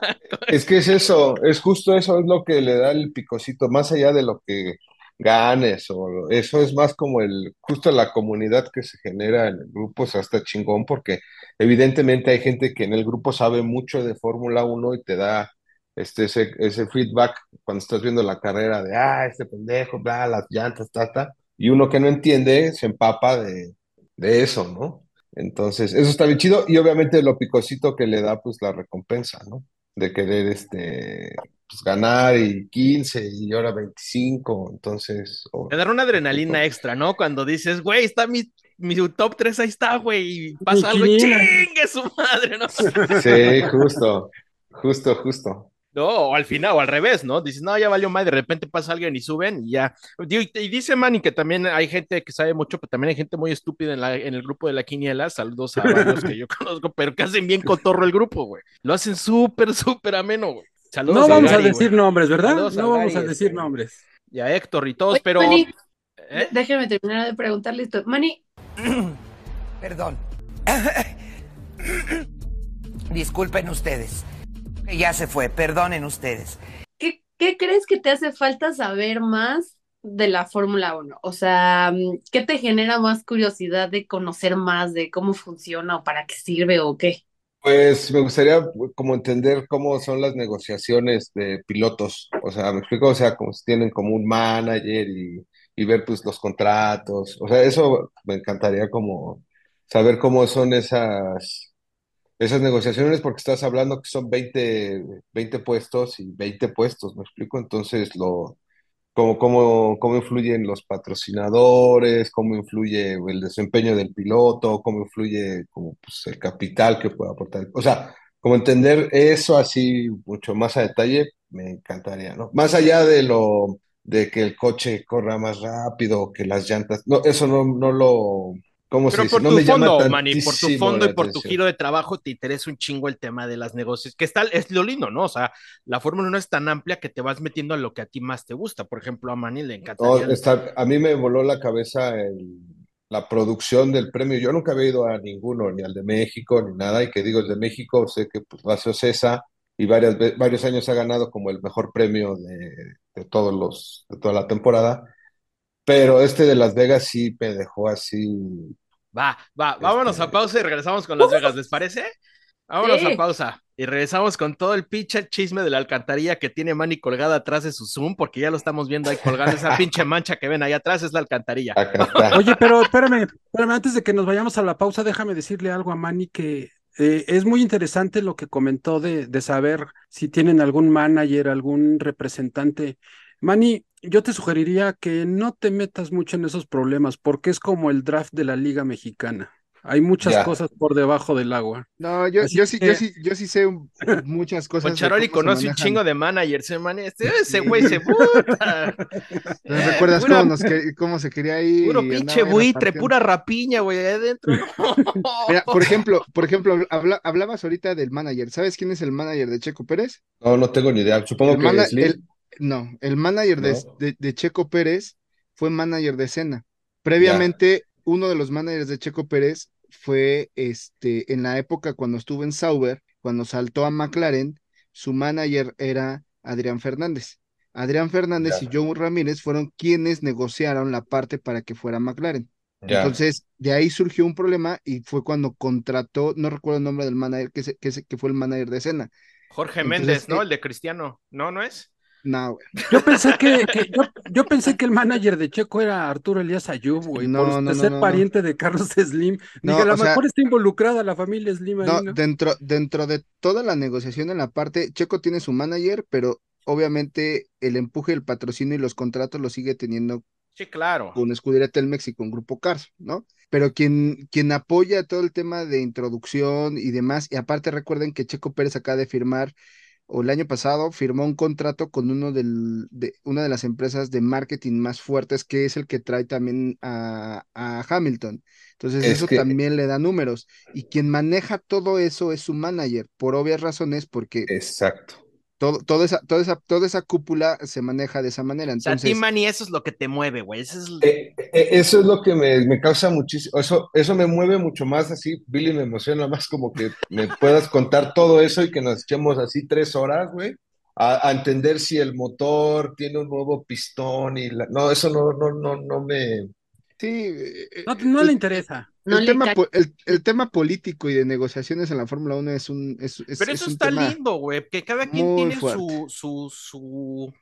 F: Es que es eso, es justo eso, es lo que le da el picocito, más allá de lo que ganes, o eso es más como el, justo la comunidad que se genera en el grupo, o sea, chingón, porque evidentemente hay gente que en el grupo sabe mucho de Fórmula 1 y te da este, ese, ese feedback cuando estás viendo la carrera de, ah, este pendejo, bla, las llantas, ta, ta, y uno que no entiende se empapa de, de eso, ¿no? Entonces, eso está bien chido y obviamente lo picosito que le da pues la recompensa, ¿no? De querer este pues ganar y 15 y ahora 25, entonces o-
D: Te da una adrenalina extra, ¿no? Cuando dices, güey, está mi, mi top 3, ahí está, güey, y pasa algo, chingue su madre, ¿no?
F: Sí, justo, justo, justo.
D: No, o al final, o al revés, ¿no? Dices, no, ya valió más, de repente pasa alguien y suben y ya. Y, y dice Manny que también hay gente que sabe mucho, pero también hay gente muy estúpida en, la, en el grupo de la quiniela. Saludos a varios que yo conozco, pero que hacen bien cotorro el grupo, güey. Lo hacen súper, súper ameno, güey. Saludos
B: No vamos a
D: Gary,
B: decir nombres, ¿verdad?
D: Saludos
B: No vamos a decir
D: este,
B: nombres.
D: Y a Héctor y todos,
A: Oye,
D: pero.
A: Manny,
D: ¿eh?
A: déjeme terminar de preguntarle esto. Manny,
E: Perdón. Disculpen ustedes. Ya se fue, perdonen ustedes.
A: ¿qué, qué crees que te hace falta saber más de la Fórmula 1? O sea, ¿qué te genera más curiosidad de conocer más de cómo funciona o para qué sirve o qué?
F: Pues me gustaría pues, como entender cómo son las negociaciones de pilotos. O sea, me explico, o sea, como si tienen como un manager y, y ver pues los contratos. O sea, eso me encantaría como saber cómo son esas, esas negociaciones, porque estás hablando que son 20 20 puestos y 20 puestos, ¿me explico? Entonces, lo, cómo, cómo, cómo influyen los patrocinadores, cómo influye el desempeño del piloto, cómo influye como, pues, el capital que puede aportar. O sea, como entender eso así mucho más a detalle, me encantaría, ¿no? Más allá de lo de que el coche corra más rápido, que las llantas, no, eso no, no lo, ¿cómo se
D: Pero
F: dice?
D: por tu fondo, Manny, por tu fondo y por tu giro de trabajo te interesa un chingo el tema de las negocios, que está, es lo lindo, ¿no? O sea, la Fórmula 1 es tan amplia que te vas metiendo a lo que a ti más te gusta. Por ejemplo, a Manny le
F: No,
D: encantaría.
F: está, a mí me voló la cabeza el- la producción del premio. Yo nunca había ido a ninguno, ni al de México, ni nada. Y que digo, el de México, sé que pues, va a ser César y varias, varios años ha ganado como el mejor premio de, de todos los, de toda la temporada. Pero este de Las Vegas sí me dejó así.
D: Va, va, vámonos
F: Este-
D: a pausa y regresamos con Las Vegas, ¿les parece? Vámonos
A: Sí.
D: a pausa y regresamos con todo el pinche chisme de la alcantarilla que tiene Manny colgada atrás de su Zoom, porque ya lo estamos viendo ahí colgando. Esa pinche mancha que ven ahí atrás es la alcantarilla.
B: Oye, pero espérame, espérame, antes de que nos vayamos a la pausa, déjame decirle algo a Manny que eh, es muy interesante lo que comentó de, de saber si tienen algún manager, algún representante. Manny, yo te sugeriría que no te metas mucho en esos problemas, porque es como el draft de la Liga Mexicana. Hay muchas
F: Ya.
B: cosas por debajo del agua.
C: No, yo, sí,
B: que-
C: yo sí, yo sí sé un- muchas cosas.
D: Con
C: de
D: Charoli conoce un chingo de managers, ¿eh, ese güey se puta.
C: ¿No ¿Recuerdas
D: Pura-
C: cómo, nos que- cómo se quería ir?
D: Puro pinche buitre, pura rapiña, güey, ahí adentro.
C: Mira, por ejemplo, por ejemplo, habla- hablabas ahorita del manager. ¿Sabes quién es el manager de Checo Pérez?
F: No, no tengo ni idea. Supongo
C: El
F: que
C: mana-
F: Slim.
C: el- no, el manager de,
F: No.
C: de- de Checo Pérez fue manager de Senna. Previamente, uno de los managers de Checo Pérez fue este, en la época cuando estuvo en Sauber, cuando saltó a McLaren, su manager era Adrián Fernández. Adrián Fernández
F: Ya.
C: y Joe Ramírez fueron quienes negociaron la parte para que fuera McLaren.
F: Ya.
C: Entonces, de ahí surgió un problema y fue cuando contrató, no recuerdo el nombre del manager, que, se- que, se- que fue el manager de Senna.
D: Jorge
C: Entonces,
D: Méndez, ¿no?
C: eh,
D: El de Cristiano. ¿No, no es?
C: No, güey.
B: Yo pensé que, que- yo, yo pensé que el manager de Checo era Arturo Elías Ayub, güey,
C: No,
B: por
C: no, no,
B: ser
C: no, no.
B: pariente de Carlos Slim.
C: No,
B: Dije, a lo
C: o sea-
B: mejor está involucrada la familia Slim ahí,
C: No,
B: ¿no?
C: dentro, dentro de toda la negociación en la parte, Checo tiene su manager, pero obviamente el empuje, el patrocinio y los contratos lo sigue teniendo
D: Sí, claro.
C: con Escudería Telmex y con Grupo Cars, ¿no? Pero quien, quien apoya todo el tema de introducción y demás, y aparte recuerden que Checo Pérez acaba de firmar, o el año pasado, firmó un contrato con uno del, de, una de las empresas de marketing más fuertes, que es el que trae también a, a Hamilton. Entonces
F: Es
C: eso
F: que-
C: también le da números. Y quien maneja todo eso es su manager, por obvias razones, porque
F: Exacto.
C: Todo, toda esa, toda esa, toda esa cúpula se maneja de esa manera.
D: O sea, a ti,
C: Entonces,
D: Manny, eso es lo que te mueve, güey. Eso es...
F: Eh, eh, eso es lo que me, me causa muchísimo, eso, eso me mueve mucho más así, Billy me emociona más como que me puedas contar todo eso y que nos echemos así tres horas, güey, a, a entender si el motor tiene un nuevo pistón y la, no, eso no, no, no, no me,
C: sí, eh,
B: No,
C: eh,
B: no le interesa.
A: No
C: el, tema, el, el tema político y de negociaciones en la Fórmula 1 es un, es, es-
D: Pero
C: es
D: eso
C: un
D: está
C: tema.
D: lindo, güey, que cada quien tiene
C: fuerte.
D: su, su, su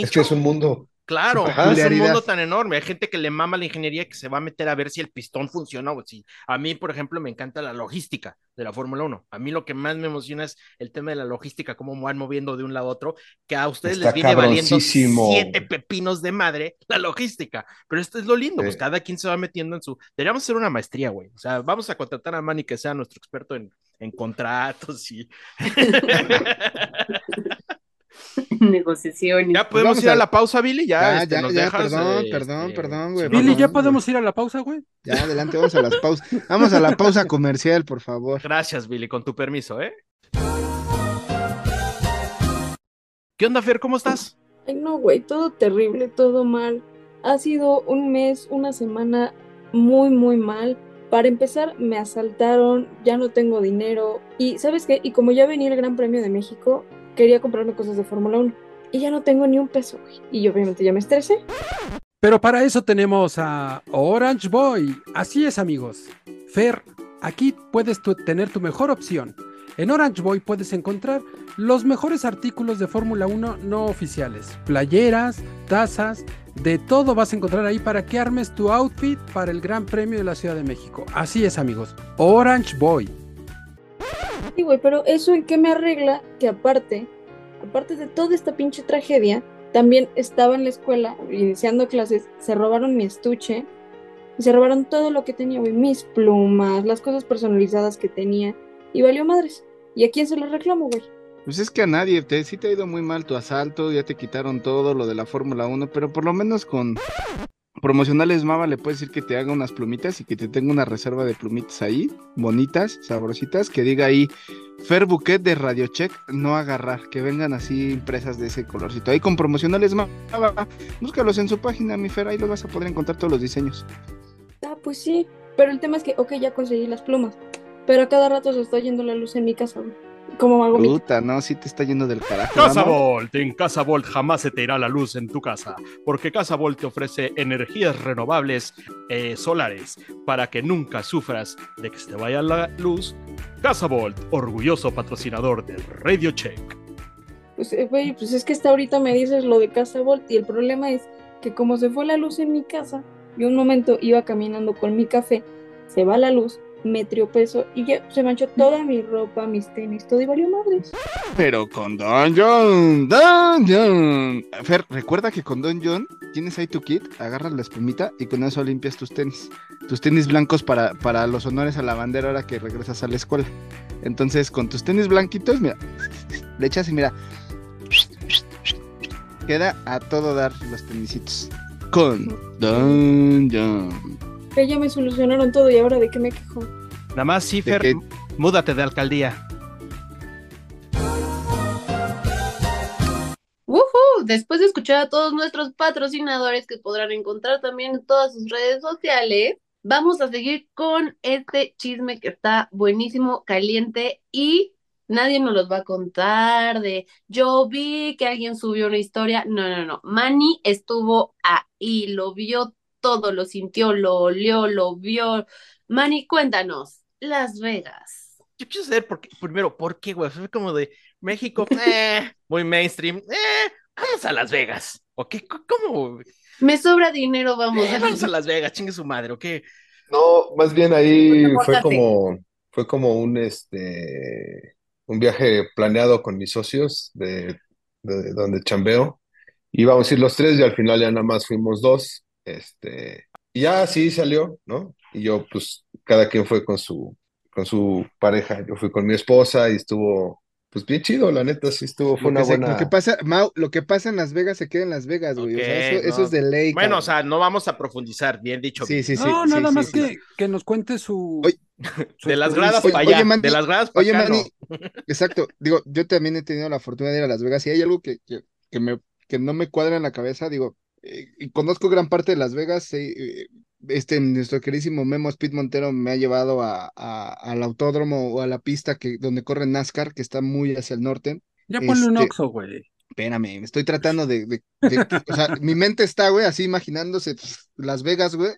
F: es
D: nicho.
F: que es un mundo.
D: Claro, es un mundo tan enorme. Hay gente que le mama la ingeniería que se va a meter a ver si el pistón funciona o si. A mí, por ejemplo, me encanta la logística de la Fórmula 1. A mí lo que más me emociona es el tema de la logística, cómo van moviendo de un lado a otro, que a ustedes
F: Está
D: les viene valiendo siete pepinos de madre la logística. Pero esto es lo lindo,
F: Sí.
D: pues cada quien se va metiendo en su. Deberíamos hacer una maestría, güey. O sea, vamos a contratar a Manny que sea nuestro experto en, en contratos y.
A: negociaciones.
D: ya podemos
C: vamos
D: ir a
C: a-
D: la pausa, Billy. Ya,
C: Ya,
D: este,
C: ya,
D: nos
C: ya,
D: dejas,
C: perdón,
D: eh,
C: perdón,
D: este,
C: perdón, güey,
B: Billy, ¿ya podemos ir a la pausa, güey?
C: Ya, adelante, vamos a las pausas. Vamos a la pausa comercial, por favor.
D: Gracias, Billy, con tu permiso, ¿eh? ¿Qué onda, Fer? ¿Cómo estás?
H: Ay, no, güey, todo terrible, todo mal. Ha sido un mes, una semana muy, muy mal. Para empezar, me asaltaron, ya no tengo dinero. Y, ¿sabes qué? Y como ya venía el Gran Premio de México, quería comprarme cosas de Fórmula 1. Y ya no tengo ni un peso, güey. Y obviamente ya me estresé.
B: Pero para eso tenemos a Orange Boy. Así es, amigos. Fer, aquí puedes tener tu mejor opción. En Orange Boy puedes encontrar los mejores artículos de Fórmula 1 no oficiales, playeras, tazas, de todo vas a encontrar ahí para que armes tu outfit para el Gran Premio de la Ciudad de México. Así es amigos, Orange Boy.
H: Sí, güey, pero eso en qué me arregla que aparte, aparte de toda esta pinche tragedia, también estaba en la escuela iniciando clases, se robaron mi estuche y se robaron todo lo que tenía, güey, mis plumas, las cosas personalizadas que tenía y valió madres. ¿Y a quién se lo reclamo, güey?
C: Pues es que a nadie, te, sí te ha ido muy mal tu asalto, ya te quitaron todo lo de la Fórmula 1, pero por lo menos con promocionales Mava le puedes decir que te haga unas plumitas y que te tenga una reserva de plumitas ahí, bonitas, sabrositas, que diga ahí Fer Bouquet de Radio Check, no agarrar, que vengan así impresas de ese colorcito. Ahí con promocionales Mava, búscalos en su página, mi Fer, ahí los vas a poder encontrar todos los diseños.
H: Ah, pues sí, pero el tema es que, ok, ya conseguí las plumas, pero a cada rato se está yendo la luz en mi casa, güey. ¿Cómo hago mi
C: Puta, no, sí te está yendo del carajo.
I: Casa. Volt, en Casa Volt jamás se te irá la luz en tu casa, porque Casa Volt te ofrece energías renovables eh, solares para que nunca sufras de que se te vaya la luz. Casa Volt, orgulloso patrocinador de Radio Check.
H: Pues, eh, güey, pues es que hasta ahorita me dices lo de Casa Volt y el problema es que como se fue la luz en mi casa, yo un momento iba caminando con mi café, se va la luz, me triopezo y ya se manchó toda mi ropa, mis tenis, todo y valió madres.
C: Pero con Don John, Don John. Fer, recuerda que con Don John tienes ahí tu kit, agarras la espumita y con eso limpias tus tenis. Tus tenis blancos para, para los honores a la bandera ahora que regresas a la escuela. Entonces, con tus tenis blanquitos, mira, le echas y mira. Queda a todo dar los tenisitos. Con Don John.
H: Que ya me solucionaron todo y ahora de qué me quejo.
D: Nada más, sí,
C: ¿De
D: Fer,
C: qué?
D: múdate de alcaldía.
A: Woohoo, Después de escuchar a todos nuestros patrocinadores que podrán encontrar también en todas sus redes sociales, vamos a seguir con este chisme que está buenísimo, caliente y nadie nos los va a contar de yo vi que alguien subió una historia. No, no, no. Manny estuvo ahí, lo vio todo, lo sintió, lo olió, lo vio. Manny, cuéntanos, Las Vegas.
D: Yo quiero saber por qué, primero, ¿por qué, güey? Fue como de México, eh, muy mainstream, eh, vamos a Las Vegas. ¿O qué? ¿Cómo?
A: Me sobra dinero, vamos
D: Eh,
A: a
D: vamos a Las Vegas, chingue su madre, ¿o qué?
F: No, más bien ahí
A: Pues,
F: fue como, fue como un este un viaje planeado con mis socios de, de donde chambeo. Íbamos a ir los tres y al final ya nada más fuimos dos. Este, y ya así salió, ¿no? Y yo, pues, cada quien fue con su, con su pareja. Yo fui con mi esposa y estuvo, pues, bien chido, la neta, sí estuvo, fue
C: Lo
F: una
C: que, se-
F: buena.
C: lo que pasa, Mau, lo que pasa en Las Vegas se queda en Las Vegas, güey. O sea, eso, eso
D: no.
C: es de ley.
D: Bueno, o sea, no vamos a profundizar, bien dicho.
C: Sí, sí, sí.
B: no,
C: sí,
B: nada
C: sí,
B: más
C: sí.
B: que, que nos cuente su,
C: Oye,
B: su
D: De las gradas
C: Oye,
D: para
C: oye,
D: allá,
C: Manny,
D: de las gradas para
C: Oye,
D: acá, no.
C: Manny, exacto. Digo, yo también he tenido la fortuna de ir a Las Vegas y hay algo que, que, que me, que no me cuadra en la cabeza. Digo, eh, y conozco gran parte de Las Vegas. eh, este, nuestro queridísimo Memo Speed Montero me ha llevado a, a- al autódromo o a la pista que, donde corre NASCAR, que está muy hacia el norte.
B: Ya ponle un
C: Este,
B: oxo, güey.
C: Espérame, me estoy tratando de, de- de- o sea, mi mente está, güey, así imaginándose Las Vegas, güey,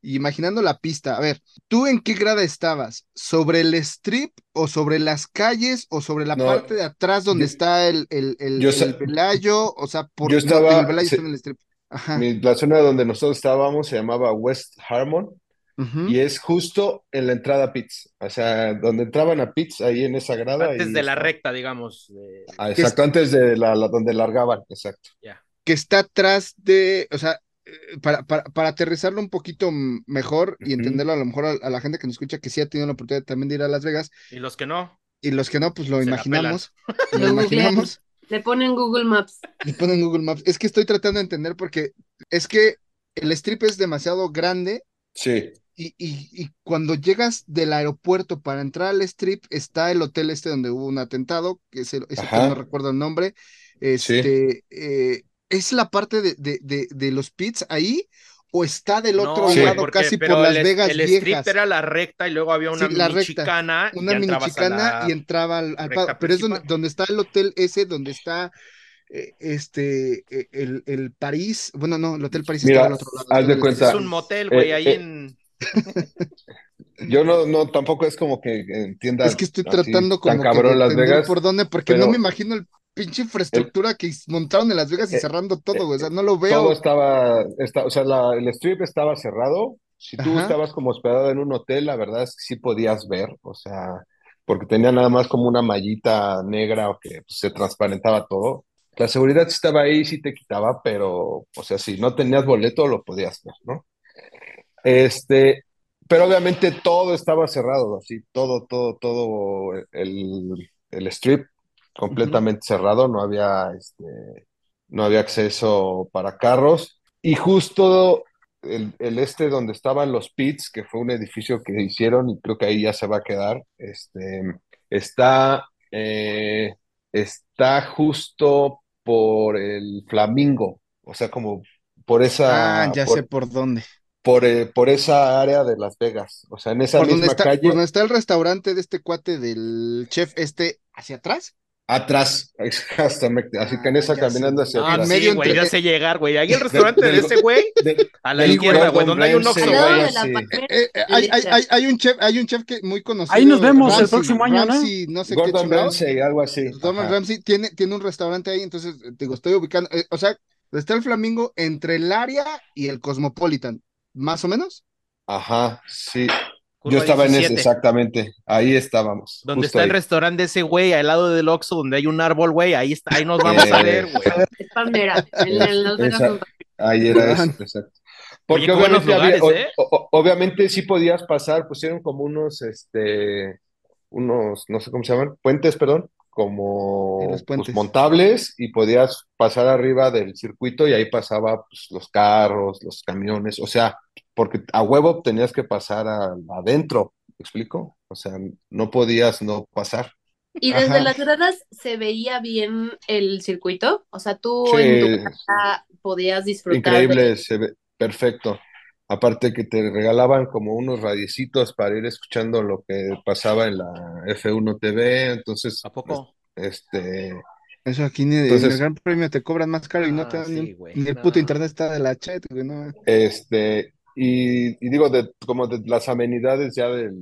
C: y imaginando la pista. A ver, ¿tú en qué grada estabas? ¿Sobre el strip o sobre las calles o sobre la
F: No,
C: parte de atrás donde
F: yo-
C: está el, el, el,
F: yo
C: el Velayo? O sea, por
F: yo
C: no,
F: estaba-
C: el Velayo
F: se-
C: está en el strip. Ajá.
F: La zona donde nosotros estábamos se llamaba West Harmon. Y es justo en la entrada a Pits, o sea, donde entraban a Pits, ahí en esa grada.
D: Antes de la recta, digamos. de-
F: Ah, exacto, antes de la, la- donde largaban, exacto.
D: ya.
C: que está atrás de, o sea, eh, para, para, para aterrizarlo un poquito mejor y entenderlo a lo mejor a, a la gente que nos escucha que sí ha tenido la oportunidad también de ir a Las Vegas
D: Y los que no,
C: y los que no, pues lo
D: Se
C: imaginamos, Lo imaginamos.
A: Le ponen Google Maps.
C: Y ponen Google Maps. Es que estoy tratando de entender porque es que el strip es demasiado grande
F: Sí,
C: y, y, y cuando llegas del aeropuerto para entrar al strip está el hotel este donde hubo un atentado, que es el, ese no recuerdo el nombre. Este, eh, ¿es la parte de, de, de, de los pits ahí o está del otro
D: No,
C: lado
D: porque-
C: casi por Las
D: el,
C: Vegas
D: el strip
C: viejas?
D: era la recta y luego había una
C: Sí, la
D: mini
C: recta.
D: chicana y
C: Una
D: ya
C: mini
D: entrabas a
C: chicana
D: la-
C: y entraba al, al pero es donde,
D: principal.
C: donde está el hotel ese, donde está eh, este eh, el, el París, bueno no, el Hotel París
F: Mira,
C: está del otro lado.
F: haz
C: está
F: de
C: del-
F: cuenta-
D: Es un motel, güey,
F: Eh,
D: ahí
F: eh,
D: en...
F: Yo no, no, tampoco es como que entienda
C: Es que estoy
F: así
C: tratando
F: tan
C: como que
F: cabrón
C: de
F: Las
C: entender
F: Vegas,
C: por dónde, porque no me imagino el pinche infraestructura que montaron en Las Vegas y
F: Eh,
C: cerrando todo, güey. O sea, no lo
F: todo
C: veo.
F: estaba, está, o sea, la- el strip estaba cerrado. Si tú
C: Ajá.
F: estabas como hospedado en un hotel, la verdad es que sí podías ver, o sea, porque tenía nada más como una mallita negra o que pues, se transparentaba todo. La seguridad estaba ahí, sí te quitaba, pero, o sea, si no tenías boleto, lo podías ver, ¿no? Este, pero obviamente todo estaba cerrado, así, todo, todo, todo, el, el strip completamente cerrado, no había, este, no había acceso para carros. Y justo el, el este donde estaban los pits, que fue un edificio que hicieron y creo que ahí ya se va a quedar, este, está, eh, está justo por el Flamingo, o sea, como por esa,
C: Ah, ya
F: por,
C: sé por dónde.
F: por, eh, por esa área de Las Vegas, o sea, en esa
C: Por donde
F: misma
C: está, por
F: calle,
C: donde está el restaurante de este cuate del chef este hacia atrás.
F: Atrás, exactamente, así que en
C: Ah,
F: esa
C: ya
F: caminando hacia
D: Ah,
F: atrás.
C: medio
D: sí, güey, ya sé llegar, güey. Ahí el restaurante de ese güey,
F: de-
D: a la izquierda, güey, donde hay un
F: Ramsay
D: Oxxo,
F: o
A: Al lado
D: güey.
A: palmera
C: Eh, eh, hay, hay, hay, hay un chef, hay un chef que muy conocido.
B: Ahí nos vemos el próximo año, ¿no?
C: Ramsay, no sé qué
F: Gordon
C: chingados.
F: Ramsay, algo así.
C: Gordon
F: ajá.
C: Ramsay tiene, tiene un restaurante ahí, entonces eh, digo, estoy ubicando, eh, o sea, está el Flamingo entre el área y el Cosmopolitan, más o menos.
F: Ajá, sí. Yo estaba en ese,
D: 17,
F: exactamente. Ahí estábamos.
D: Donde está el restaurante ese güey, al lado del Oxxo, donde hay un árbol, güey. Ahí está, ahí nos vamos a
F: Eh,
D: ver, güey.
A: Es palmera.
F: Esa-
A: son
F: ahí era eso, exacto.
D: Oye,
F: Porque
D: buenos
F: obviamente había-
D: lugares, ¿eh?
F: o- o- obviamente sí podías pasar, pusieron como unos, este, unos, no sé cómo se llaman, puentes, perdón, como
C: Sí, los
F: pues, montables y podías pasar arriba del circuito y ahí pasaba pues, los carros, los camiones, o sea, porque a huevo tenías que pasar a- adentro, ¿me explico? O sea, no podías no pasar.
A: Y desde
C: Ajá.
A: las gradas se veía bien el circuito. O sea, tú
F: Sí,
A: en tu casa podías disfrutar de-
F: Increíble, se ve perfecto. Aparte que te regalaban como unos radiecitos para ir escuchando lo que pasaba en la F1 TV, entonces,
D: ¿A poco?
F: este,
C: Eso aquí ni en
F: Entonces-
C: el Gran Premio te cobran más caro y no te
D: Ah,
C: dan ni,
D: sí,
C: un-
D: güey,
C: ni el puto internet está de la chat, güey, no.
F: este, y, y digo, de, como de las amenidades ya del,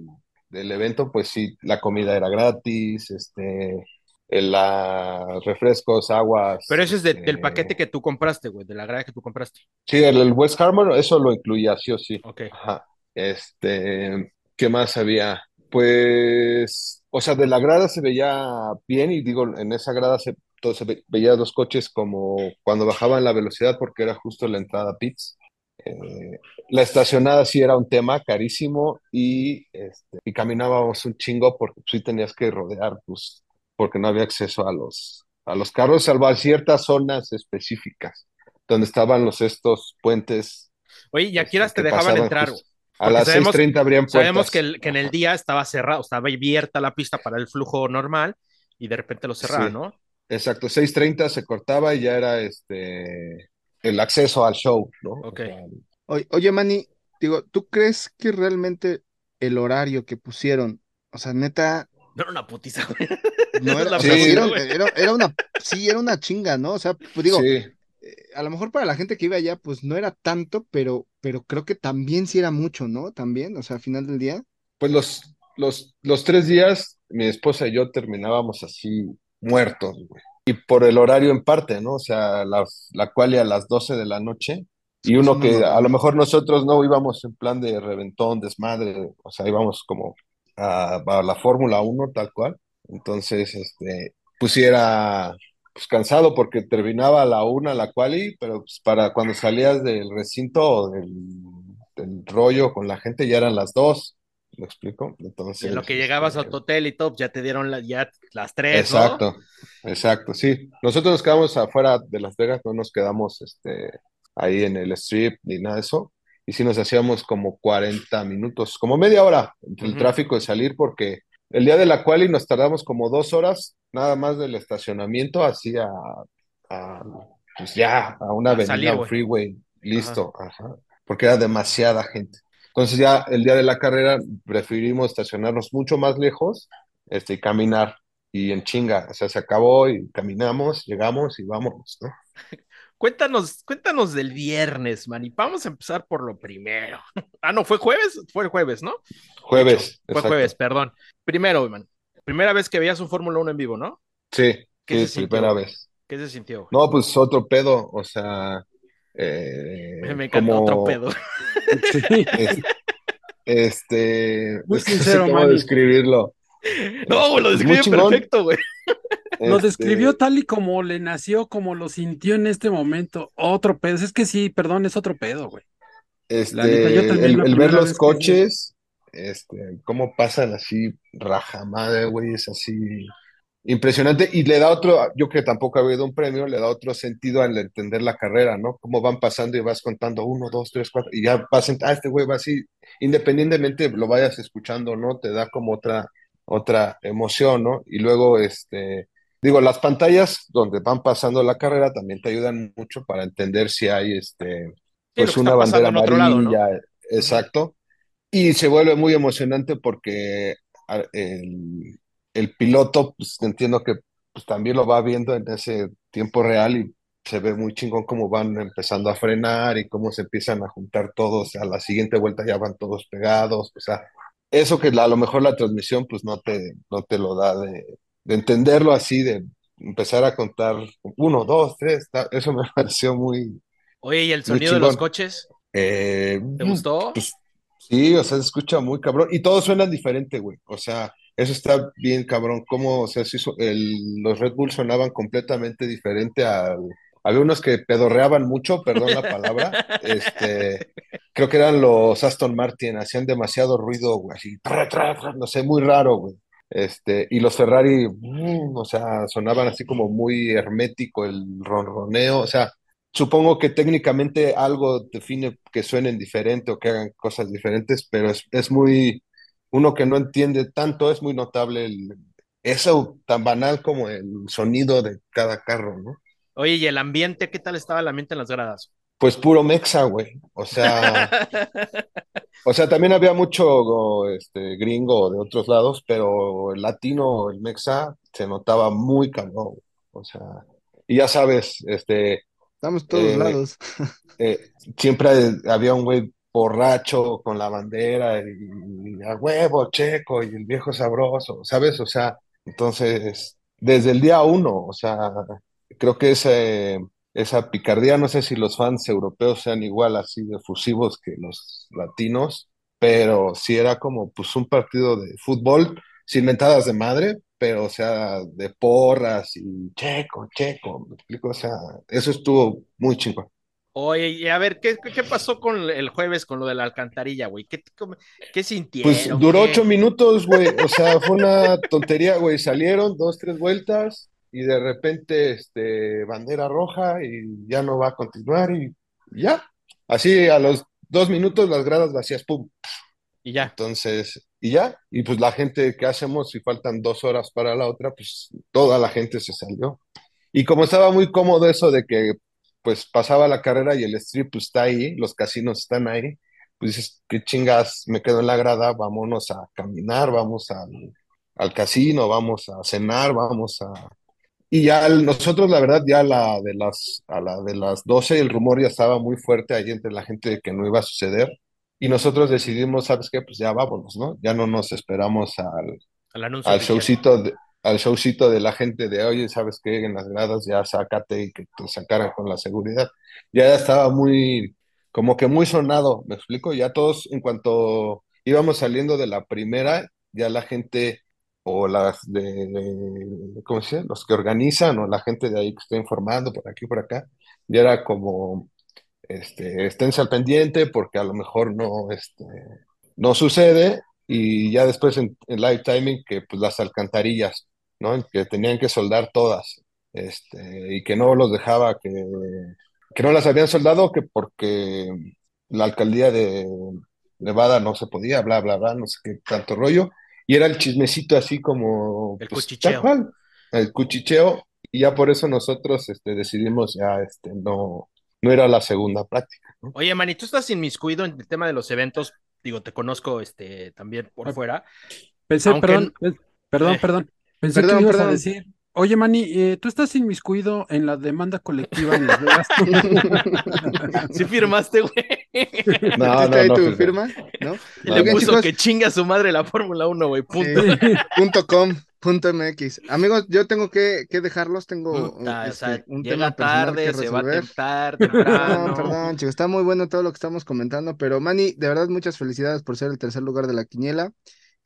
F: del evento, pues sí, la comida era gratis, este, la, refrescos, aguas,
D: Pero eso es de-
F: este,
D: del paquete que tú compraste, güey, de la grada que tú compraste.
F: Sí, el, el West Harmon, eso lo incluía, sí o sí.
D: Ok.
F: Ajá. Este, ¿qué más había? Pues, o sea, de la grada se veía bien y digo, en esa grada se, todo se ve- veía los coches como cuando bajaban la velocidad porque era justo la entrada a pits. Eh, la estacionada sí era un tema carísimo y, este, y caminábamos un chingo porque sí tenías que rodear, pues, porque no había acceso a los, a los carros, salvo a ciertas zonas específicas donde estaban los estos puentes
D: Oye, y a
F: este,
D: horas te dejaban entrar,
F: justo-? A las
D: sabemos-
F: 6:30 abrían
D: Sabemos
F: puertas.
D: que, el- que en el día estaba cerrado, estaba abierta la pista para el flujo normal y de repente lo cerraban,
F: Sí.
D: ¿no?
F: Exacto, 6:30 se cortaba y ya era este el acceso al show, ¿no? O
D: Ok.
F: sea,
C: Oye, oye, Manny, digo, ¿tú crees que realmente el horario que pusieron, o sea, neta,
D: No era una putiza, güey.
C: no era, o
F: Sí.
C: era, era- era una, sí, era una chinga, ¿no? O sea, pues digo,
F: sí,
C: eh, a lo mejor para la gente que iba allá, pues no era tanto, pero, pero creo que también sí era mucho, ¿no? También, o sea, al final del día.
F: pues los, los, los tres días, mi esposa y yo terminábamos así muertos, güey. Y por el horario en parte, ¿no? O sea, las- la cual a las 12 de la noche. Y uno
C: no,
F: que a lo mejor nosotros no íbamos en plan de reventón, desmadre, o sea, íbamos como a, a la Fórmula 1 tal cual. Entonces, este, pues era pues, cansado porque terminaba a la una la quali, pero pues, para cuando salías del recinto o del, del rollo con la gente ya eran las dos, ¿me explico?
D: Y
F: Entonces,
D: en lo que llegabas a
F: este,
D: tu hotel y todo, ya te dieron la- ya las tres, ¿no?
F: Exacto, exacto, sí. Nosotros nos quedamos afuera de Las Vegas, no nos quedamos este, ahí en el strip ni nada de eso. Y sí nos hacíamos como 40 minutos, como media hora entre el tráfico de salir, porque el día de la quali nos tardamos como dos horas, nada más del estacionamiento, así a, a, pues ya, a una
D: A
F: avenida,
D: salir,
F: un freeway, listo, ajá, porque era demasiada gente. Entonces ya el día de la carrera preferimos estacionarnos mucho más lejos, este, y caminar y en chinga, o sea, se acabó y caminamos, llegamos y vámonos, ¿no?
D: Cuéntanos, cuéntanos del viernes, man, y vamos a empezar por lo primero. Ah, no, fue jueves, fue el jueves, ¿no?
F: Jueves.
D: Fue jueves, perdón. Primero, man, primera vez que veías un Fórmula 1 en vivo, ¿no?
F: Sí,
D: ¿Qué
F: sí,
D: se
F: primera
D: sintió?
F: vez.
D: ¿Qué se sintió?
F: No, pues otro pedo, o sea, eh,
D: Me encantó otro pedo.
B: Sí.
F: es- este,
B: Muy
F: es que no sé
B: sincero,
F: cómo
B: Manny.
F: describirlo.
D: No, güey, lo describe perfecto, güey.
B: Lo
F: Este,
B: describió tal y como le nació, como lo sintió en este momento. Otro pedo. Es que sí, perdón, es otro pedo, güey.
F: Este,
B: neta, yo
F: el, ver los
B: que
F: coches, este, cómo pasan así, rajamadre, güey, es así impresionante. Y le da otro, yo que tampoco había ido a un premio, le da otro sentido al entender la carrera, ¿no? Cómo van pasando y vas contando uno, dos, tres, cuatro, y ya vas, ah, este güey va así, independientemente lo vayas escuchando, o ¿no? Te da como otra, otra emoción, ¿no? Y luego, este, digo, las pantallas donde van pasando la carrera también te ayudan mucho para entender si hay, este, pues una bandera amarilla, exacto. Y se vuelve muy emocionante porque a- el, el piloto, pues entiendo que pues, también lo va viendo en ese tiempo real y se ve muy chingón cómo van empezando a frenar y cómo se empiezan a juntar todos. A la siguiente vuelta ya van todos pegados. O sea, eso que a lo mejor la transmisión pues no te, no te lo da de, de entenderlo así, de empezar a contar uno, dos, tres. Eso me pareció muy,
D: Oye, ¿y el sonido de los coches?
F: Eh,
D: ¿Te gustó?
F: pues, sí, o sea, se escucha muy cabrón. Y todos suenan diferente, güey. O sea, eso está bien cabrón. Cómo, o sea, sí el- los Red Bull sonaban completamente diferente al. Había unos que pedorreaban mucho, perdón la palabra. Este, creo que eran los Aston Martin, hacían demasiado ruido, güey, así, tra, tra, tra, no sé, muy raro, güey. Este, y los Ferrari, mm, o sea, sonaban así como muy hermético el ronroneo, o sea, Supongo que técnicamente algo define que suenen diferente o que hagan cosas diferentes, pero es, es muy, uno que no entiende tanto, es muy notable el, eso tan banal como el sonido de cada carro, ¿no?
D: Oye, ¿y el ambiente? ¿Qué tal estaba el ambiente en las gradas?
F: Pues puro mexa, güey. O sea, o sea, también había mucho este, gringo de otros lados, pero el latino, el mexa, se notaba muy cabrón. O sea, y ya sabes, este,
C: Estamos todos
F: eh,
C: lados.
F: eh, siempre había un güey borracho con la bandera y, y a huevo, checo, y el viejo sabroso, ¿sabes? O sea, entonces, desde el día uno, o sea, creo que ese, esa picardía, no sé si los fans europeos sean igual así de efusivos que los latinos, pero sí era como pues un partido de fútbol sin mentadas de madre, pero o sea, de porras y checo, checo, me explico, o sea, eso estuvo muy chingón.
D: Oye, a ver, ¿qué, pasó con el jueves con lo de la alcantarilla, güey? ¿Qué, qué
F: Pues
D: sintieron?
F: duró
D: ¿Qué?
F: ocho minutos, güey. O sea, fue una tontería, güey. Salieron dos, tres vueltas y de repente, este, bandera roja y ya no va a continuar y ya. Así a los dos minutos las gradas vacías, pum.
D: Y ya.
F: Entonces, y ya. Y pues la gente, ¿qué hacemos si faltan dos horas para la otra? Pues toda la gente se salió. Y como estaba muy cómodo eso de que pues pasaba la carrera y el strip pues, está ahí, los casinos están ahí, pues dices, qué chingas, me quedo en la grada, vámonos a caminar, vamos al, al casino, vamos a cenar, vamos a... Y ya el- nosotros, la verdad, ya la de las, a la de las 12 el rumor ya estaba muy fuerte ahí entre la gente de que no iba a suceder. Y nosotros decidimos, ¿sabes qué? Pues ya vámonos, ¿no? Ya no nos esperamos al,
D: Al anuncio
F: al showcito de, al showcito de la gente de, oye, ¿sabes qué? En las gradas ya sácate y que te sacaran con la seguridad. Ya estaba muy, como que muy sonado, ¿me explico? Ya todos, en cuanto íbamos saliendo de la primera, ya la gente o las de, ¿cómo se dice? Los que organizan o la gente de ahí que está informando por aquí por acá, ya era como, este, esténse al pendiente porque a lo mejor no, este, no sucede y ya después en, en live timing que pues las alcantarillas, ¿no? Que tenían que soldar todas, este, y que no los dejaba que, que no las habían soldado que porque la alcaldía de Nevada no se podía, bla, bla, bla, no sé qué tanto rollo, y era el chismecito así como,
D: El
F: pues,
D: cuchicheo.
F: tal cual, el cuchicheo, y ya por eso nosotros este, decidimos ya este, no, no era la segunda práctica. ¿no?
D: Oye, Manny, tú estás inmiscuido en el tema de los eventos. Digo, te conozco este también por
B: Ah,
D: fuera.
B: Pensé,
D: Aunque
B: perdón, perdón,
D: Eh.
B: perdón. Pensé
C: Perdón,
B: que me ibas a
C: perdón.
B: decir Oye, Manny, eh, ¿tú estás inmiscuido en la demanda colectiva en Las Vegas?
D: Sí firmaste, güey.
F: No,
C: ¿Está
F: no,
C: ahí
F: no.
C: tu firma? ¿No?
D: Y le
C: Oigan,
D: puso
C: chicos,
D: que chinga su madre la Fórmula 1, güey. Punto.
C: Sí. punto com, punto MX. Amigos, yo tengo que, que dejarlos, tengo
D: Puta, o
C: este,
D: sea,
C: un
D: llega
C: tema personal
D: tarde,
C: que
D: se va a tentar temprano.
C: Perdón, chicos, está muy bueno todo lo que estamos comentando, pero Manny, de verdad muchas felicidades por ser el tercer lugar de la quiniela.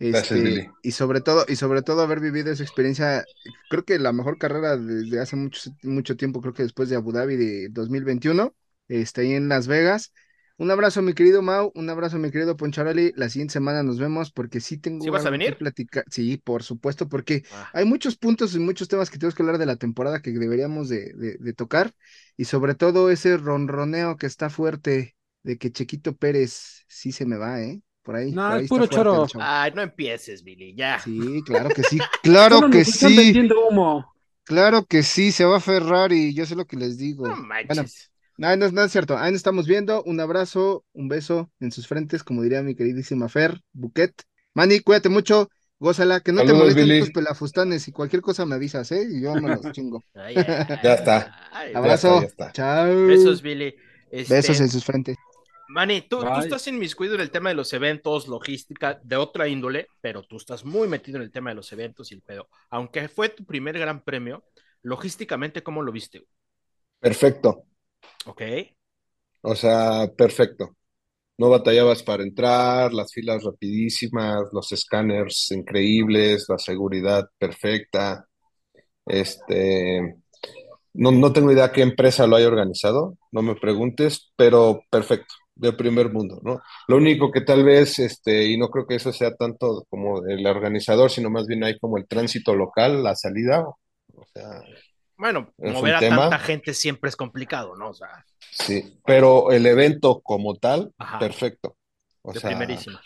F: Gracias,
C: Este,
F: Billy.
C: y sobre todo, y sobre todo haber vivido esa experiencia, creo que la mejor carrera desde hace mucho, mucho tiempo, creo que después de Abu Dhabi de 2021, este, ahí en Las Vegas. Un abrazo, mi querido Mau, un abrazo, mi querido Poncharoli. La siguiente semana nos vemos porque sí tengo
D: ¿Sí vas a
C: algo que
D: venir?
C: platicar. Sí, por supuesto, porque
D: Ah.
C: hay muchos puntos y muchos temas que tenemos que hablar de la temporada que deberíamos de, de- de tocar y sobre todo ese ronroneo que está fuerte de que Chequito Pérez sí se me va, ¿eh? Por ahí,
B: No,
C: por ahí
B: es puro choro.
D: Ay, no empieces, Billy, ya.
C: Sí, claro que sí, claro que sí,
B: vendiendo humo.
C: claro que sí, se va a Ferrari, yo sé lo que les digo.
D: No
C: Bueno,
D: manches.
C: no, no, no es cierto, ahí nos estamos viendo, un abrazo, un beso en sus frentes, como diría mi queridísima Fer, Buquet. Manny, cuídate mucho, gózala, que no te molesten
F: Billy.
C: estos pelafustanes y cualquier cosa me avisas, ¿eh? Y yo me los chingo.
D: Ay, ay,
F: Ya está.
D: ay,
F: Ya
C: Abrazo,
F: está, ya está.
C: chao.
D: Besos, Billy. Este,
C: Besos en sus frentes.
D: Manny, tú, tú estás inmiscuido en el tema de los eventos, logística, de otra índole, pero tú estás muy metido en el tema de los eventos y el pedo. Aunque fue tu primer gran premio, logísticamente, ¿cómo lo viste?
F: Perfecto.
D: Ok.
F: O sea, perfecto. No batallabas para entrar, las filas rapidísimas, los escáneres increíbles, la seguridad perfecta. Este, no, no tengo idea qué empresa lo haya organizado, no me preguntes, pero perfecto, de primer mundo, ¿no? Lo único que tal vez, este, y no creo que eso sea tanto como el organizador, sino más bien hay como el tránsito local, la salida, o sea,
D: Bueno, mover a
F: tema.
D: tanta gente siempre es complicado, ¿no? O sea,
F: sí, pero el evento como tal,
D: Ajá.
F: perfecto. O
D: de
F: sea,
D: primerísima.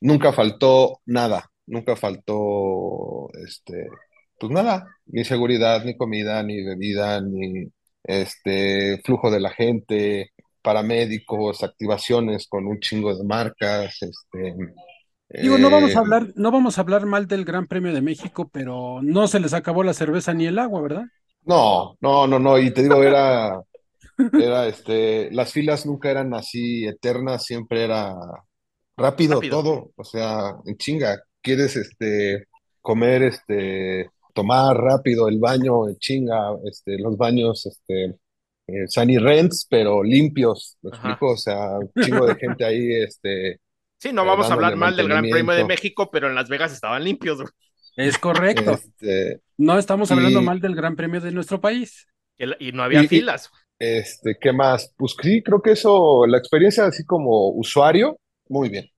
F: nunca faltó nada, nunca faltó, este, pues nada, ni seguridad, ni comida, ni bebida, ni este flujo de la gente, paramédicos, activaciones con un chingo de marcas, este,
B: Digo, no vamos
F: eh,
B: a hablar, no vamos a hablar mal del Gran Premio de México, pero no se les acabó la cerveza ni el agua, ¿verdad?
F: No, no, no, no, y te digo, era, era, este, las filas nunca eran así eternas, siempre era rápido,
D: Rápido.
F: todo, o sea, en chinga, quieres, este, comer, este, tomar rápido el baño, en chinga, este, los baños, este, eh, Sunny Rents, pero limpios, ¿me
D: Ajá.
F: explico? O sea, un chingo de gente ahí, este,
D: Sí, no vamos a hablar mal del Gran Premio de. México, pero en Las Vegas estaban limpios.
B: Es correcto.
F: este,
B: No estamos hablando
F: y-
B: mal del Gran Premio de nuestro país.
D: Y el- Y no había
F: Y-
D: filas.
F: Este, ¿qué más? Pues sí, creo que eso, la experiencia así como usuario, muy bien.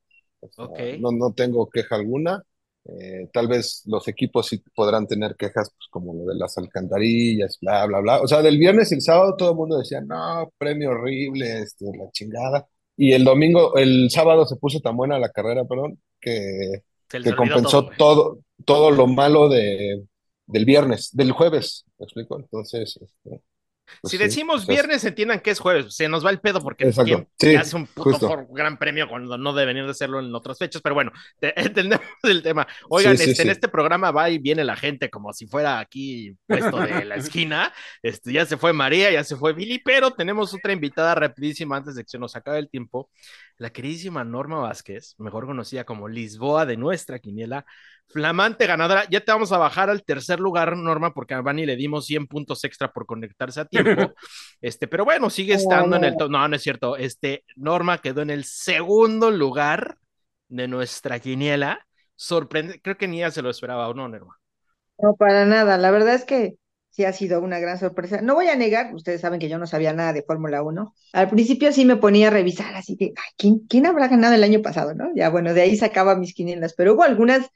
F: O sea,
D: Ok.
F: no, no tengo queja alguna. Eh, tal vez los equipos sí podrán tener quejas, pues como lo de las alcantarillas, bla, bla, bla. O sea, del viernes y el sábado todo el mundo decía, no, premio horrible, este, la chingada. Y el domingo, el sábado se puso tan buena la carrera, perdón, que, que compensó
D: todo,
F: todo lo malo de, del viernes, del jueves, ¿me explico? Entonces, este, pues
D: Si
F: sí,
D: decimos
F: sea,
D: viernes, entiendan que es jueves. Se nos va el pedo porque. ¿quién
F: Sí,
D: hace un puto gran premio cuando no deberían de hacerlo en otras fechas. Pero bueno, te- entendemos el tema. Oigan,
F: Sí,
D: este, en este programa va y viene la gente como si fuera aquí puesto de la esquina. Este, ya se fue María, ya se fue Billy, pero tenemos otra invitada rapidísima antes de que se nos acabe el tiempo. La queridísima Norma Vázquez, mejor conocida como Lisboa de nuestra quiniela, flamante ganadora. Ya te vamos a bajar al tercer lugar, Norma, porque a Vani le dimos 100 puntos extra por conectarse a tiempo. Este, pero bueno, sigue estando en el top. No, no es cierto. Este, Norma quedó en el segundo lugar de nuestra quiniela. Sorprende, creo que ni ella se lo esperaba, ¿o no, Norma?
J: No, para nada. La verdad es que sí ha sido una gran sorpresa. No voy a negar, ustedes saben que yo no sabía nada de Fórmula 1. Al principio sí me ponía a revisar así de, ay, ¿quién, quién habrá ganado el año pasado, no? Ya bueno, de ahí sacaba mis quinielas, pero hubo algunas,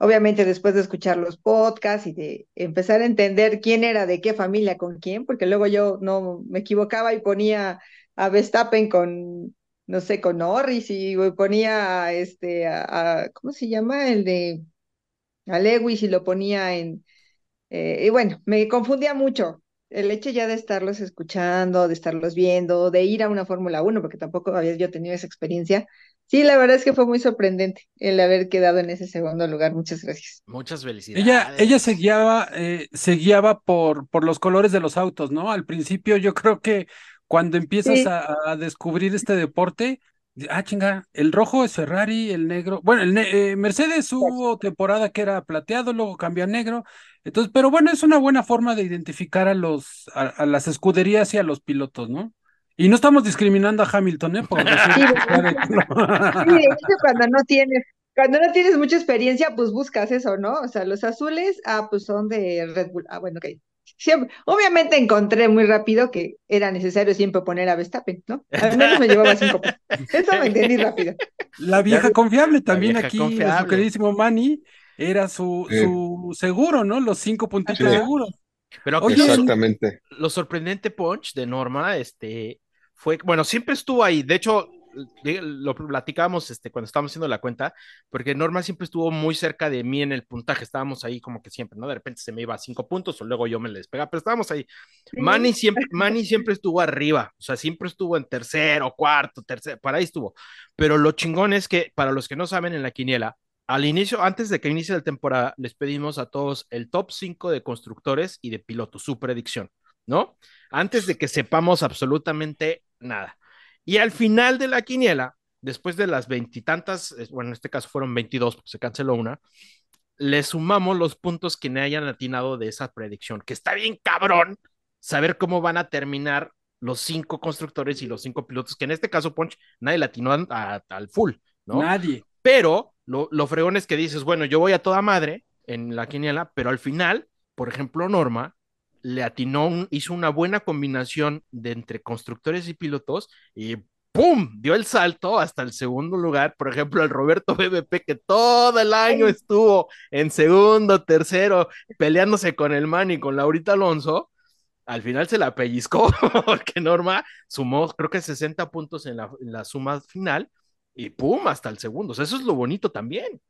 J: obviamente después de escuchar los podcasts y de empezar a entender quién era de qué familia con quién, porque luego yo no me equivocaba y ponía a Verstappen con, no sé, con Norris y ponía a este, a, ¿cómo se llama? El de a Lewis y lo ponía en eh, y bueno, me confundía mucho el hecho ya de estarlos escuchando, de estarlos viendo, de ir a una Fórmula 1, porque tampoco había yo tenido esa experiencia, Sí, la verdad es que fue muy sorprendente el haber quedado en ese segundo lugar. Muchas gracias.
D: Muchas felicidades.
B: Ella, ella se guiaba, eh, se guiaba por, por los colores de los autos, ¿no? Al principio yo creo que cuando empiezas
J: Sí.
B: a, a descubrir este deporte, ah, chinga, el rojo es Ferrari, el negro, bueno, el ne- eh, Mercedes hubo temporada que era plateado, luego cambió a negro, entonces, pero bueno, es una buena forma de identificar a los, a, a las escuderías y a los pilotos, ¿no? Y no estamos discriminando a Hamilton, ¿eh? Por decir
J: Sí,
B: de.
J: Sí, cuando no tienes, cuando no tienes mucha experiencia, pues buscas eso, ¿no? O sea, los azules, ah, pues son de Red Bull. Ah, bueno, ok. Siempre, obviamente encontré muy rápido que era necesario siempre poner a Verstappen, ¿no? Al menos me llevaba cinco puntos. Eso lo entendí rápido.
B: La vieja confiable también
D: vieja
B: aquí, su
D: confiable.
B: queridísimo Manny, era su,
F: Sí.
B: su seguro, ¿no? Los cinco puntitos
F: Sí.
B: seguros.
D: Pero aquí
B: Oye,
F: Exactamente.
D: lo sorprendente Punch de Norma, este, fue, bueno, siempre estuvo ahí. De hecho, lo platicábamos este, cuando estábamos haciendo la cuenta, porque Norma siempre estuvo muy cerca de mí en el puntaje. Estábamos ahí como que siempre, ¿no? De repente se me iba a cinco puntos o luego yo me le despegaba, pero estábamos ahí. Manny siempre, Manny siempre estuvo arriba, o sea, siempre estuvo en tercero, cuarto, tercero, para ahí estuvo. Pero lo chingón es que, para los que no saben en la quiniela, al inicio, antes de que inicie la temporada, les pedimos a todos el top 5 de constructores y de pilotos, su predicción, ¿no? Antes de que sepamos absolutamente nada. Y al final de la quiniela, después de las veintitantas, bueno, en este caso fueron 22 porque se canceló una, le sumamos los puntos que me hayan atinado de esa predicción, que está bien cabrón saber cómo van a terminar los cinco constructores y los cinco pilotos, que en este caso, Ponch, nadie le atinó a- a- al full, ¿no?
B: Nadie.
D: Pero lo, lo fregón es que dices, bueno, yo voy a toda madre en la quiniela, pero al final, por ejemplo, Norma le atinó, un- hizo una buena combinación de entre constructores y pilotos y ¡pum! dio el salto hasta el segundo lugar. Por ejemplo, el Roberto BBP, que todo el año estuvo en segundo, tercero, peleándose con el man y con Laurita Alonso. Al final se la pellizcó porque Norma sumó, creo que 60 puntos en la, en la suma final y ¡pum! hasta el segundo. O sea, eso es lo bonito también.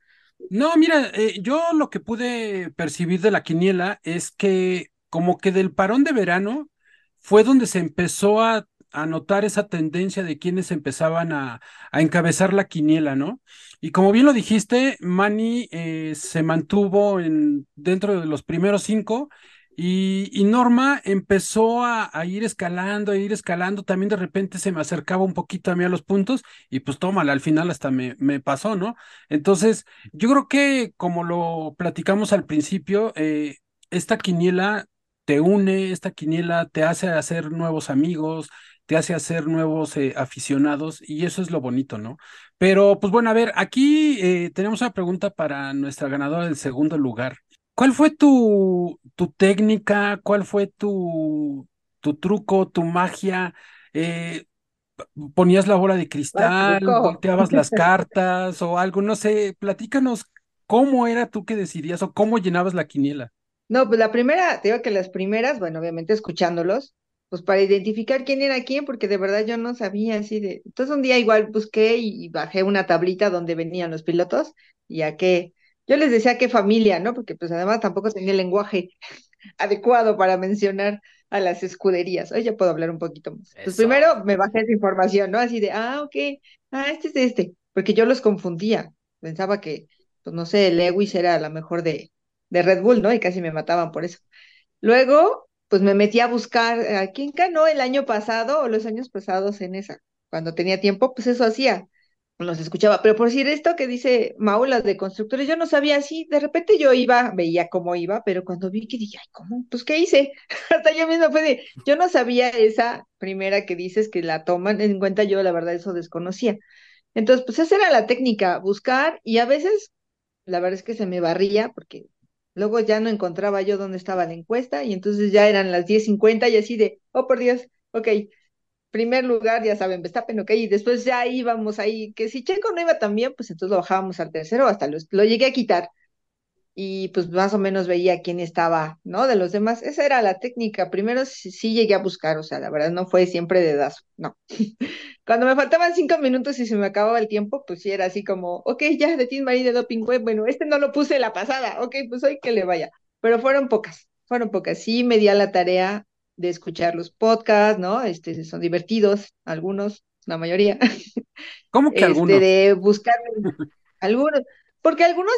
B: No, mira, eh, yo lo que pude percibir de la quiniela es que como que del parón de verano fue donde se empezó a, notar esa tendencia de quienes empezaban a, encabezar la quiniela, ¿no? Y como bien lo dijiste, Manny eh, se mantuvo en, dentro de los primeros cinco y, Norma empezó a, ir escalando, a ir escalando, también de repente se me acercaba un poquito a mí a los puntos y pues tómala, al final hasta me, me pasó, ¿no? Entonces, yo creo que como lo platicamos al principio, eh, esta quiniela te une, esta quiniela te hace hacer nuevos amigos, te hace hacer nuevos eh, aficionados y eso es lo bonito, ¿no? Pero pues bueno, a ver, aquí eh, tenemos una pregunta para nuestra ganadora del segundo lugar. ¿Cuál fue tu, tu técnica? ¿Cuál fue tu, tu truco, tu magia? Eh, ¿ponías la bola de cristal?
J: truco?
B: ¿Volteabas las cartas o algo? No sé, platícanos cómo era tú que decidías o cómo llenabas la quiniela.
J: No, pues la primera, te digo que las primeras, bueno, obviamente escuchándolos, pues para identificar quién era quién, porque de verdad yo no sabía así de. Entonces un día igual busqué y, bajé una tablita donde venían los pilotos y a qué. Yo les decía qué familia, ¿no? Porque pues además tampoco tenía el lenguaje adecuado para mencionar a las escuderías. Hoy ya puedo hablar un poquito más. Pues primero me bajé esa información, ¿no? Así de, ah, ok, ah, este es este, porque yo los confundía. Pensaba que, pues no sé, Lewis era la mejor de, de Red Bull, ¿no? Y casi me mataban por eso. Luego, pues me metí a buscar a quién ganó el año pasado o los años pasados en esa. Cuando tenía tiempo, pues eso hacía. Los escuchaba. Pero por decir esto que dice Mau, las de constructores, yo no sabía así. De repente yo iba, veía cómo iba, pero cuando vi que dije, ay, ¿cómo? Pues, ¿qué hice? Hasta yo misma fue de, yo no sabía esa primera que dices que la toman en cuenta, yo la verdad eso desconocía. Entonces, pues esa era la técnica, buscar y a veces, la verdad es que se me barría porque luego ya no encontraba yo dónde estaba la encuesta y entonces ya eran las 10.50 y así de, oh por Dios, ok, primer lugar, ya saben, Verstappen, ok, y después ya íbamos ahí, que si Checo no iba tan bien, pues entonces lo bajábamos al tercero, hasta lo, lo llegué a quitar y pues más o menos veía quién estaba, ¿no? De los demás, esa era la técnica, primero sí, sí llegué a buscar, o sea, la verdad no fue siempre de dazo, no. Cuando me faltaban cinco minutos y se me acababa el tiempo, pues sí era así como, ok, ya de Team Marie de Doping Web, bueno, este no lo puse la pasada, ok, pues hoy que le vaya. Pero fueron pocas, fueron pocas. Sí me di a la tarea de escuchar los podcasts, ¿no? Este, son divertidos, algunos, la mayoría.
B: ¿Cómo que
J: este,
B: algunos?
J: de buscar algunos, porque algunos,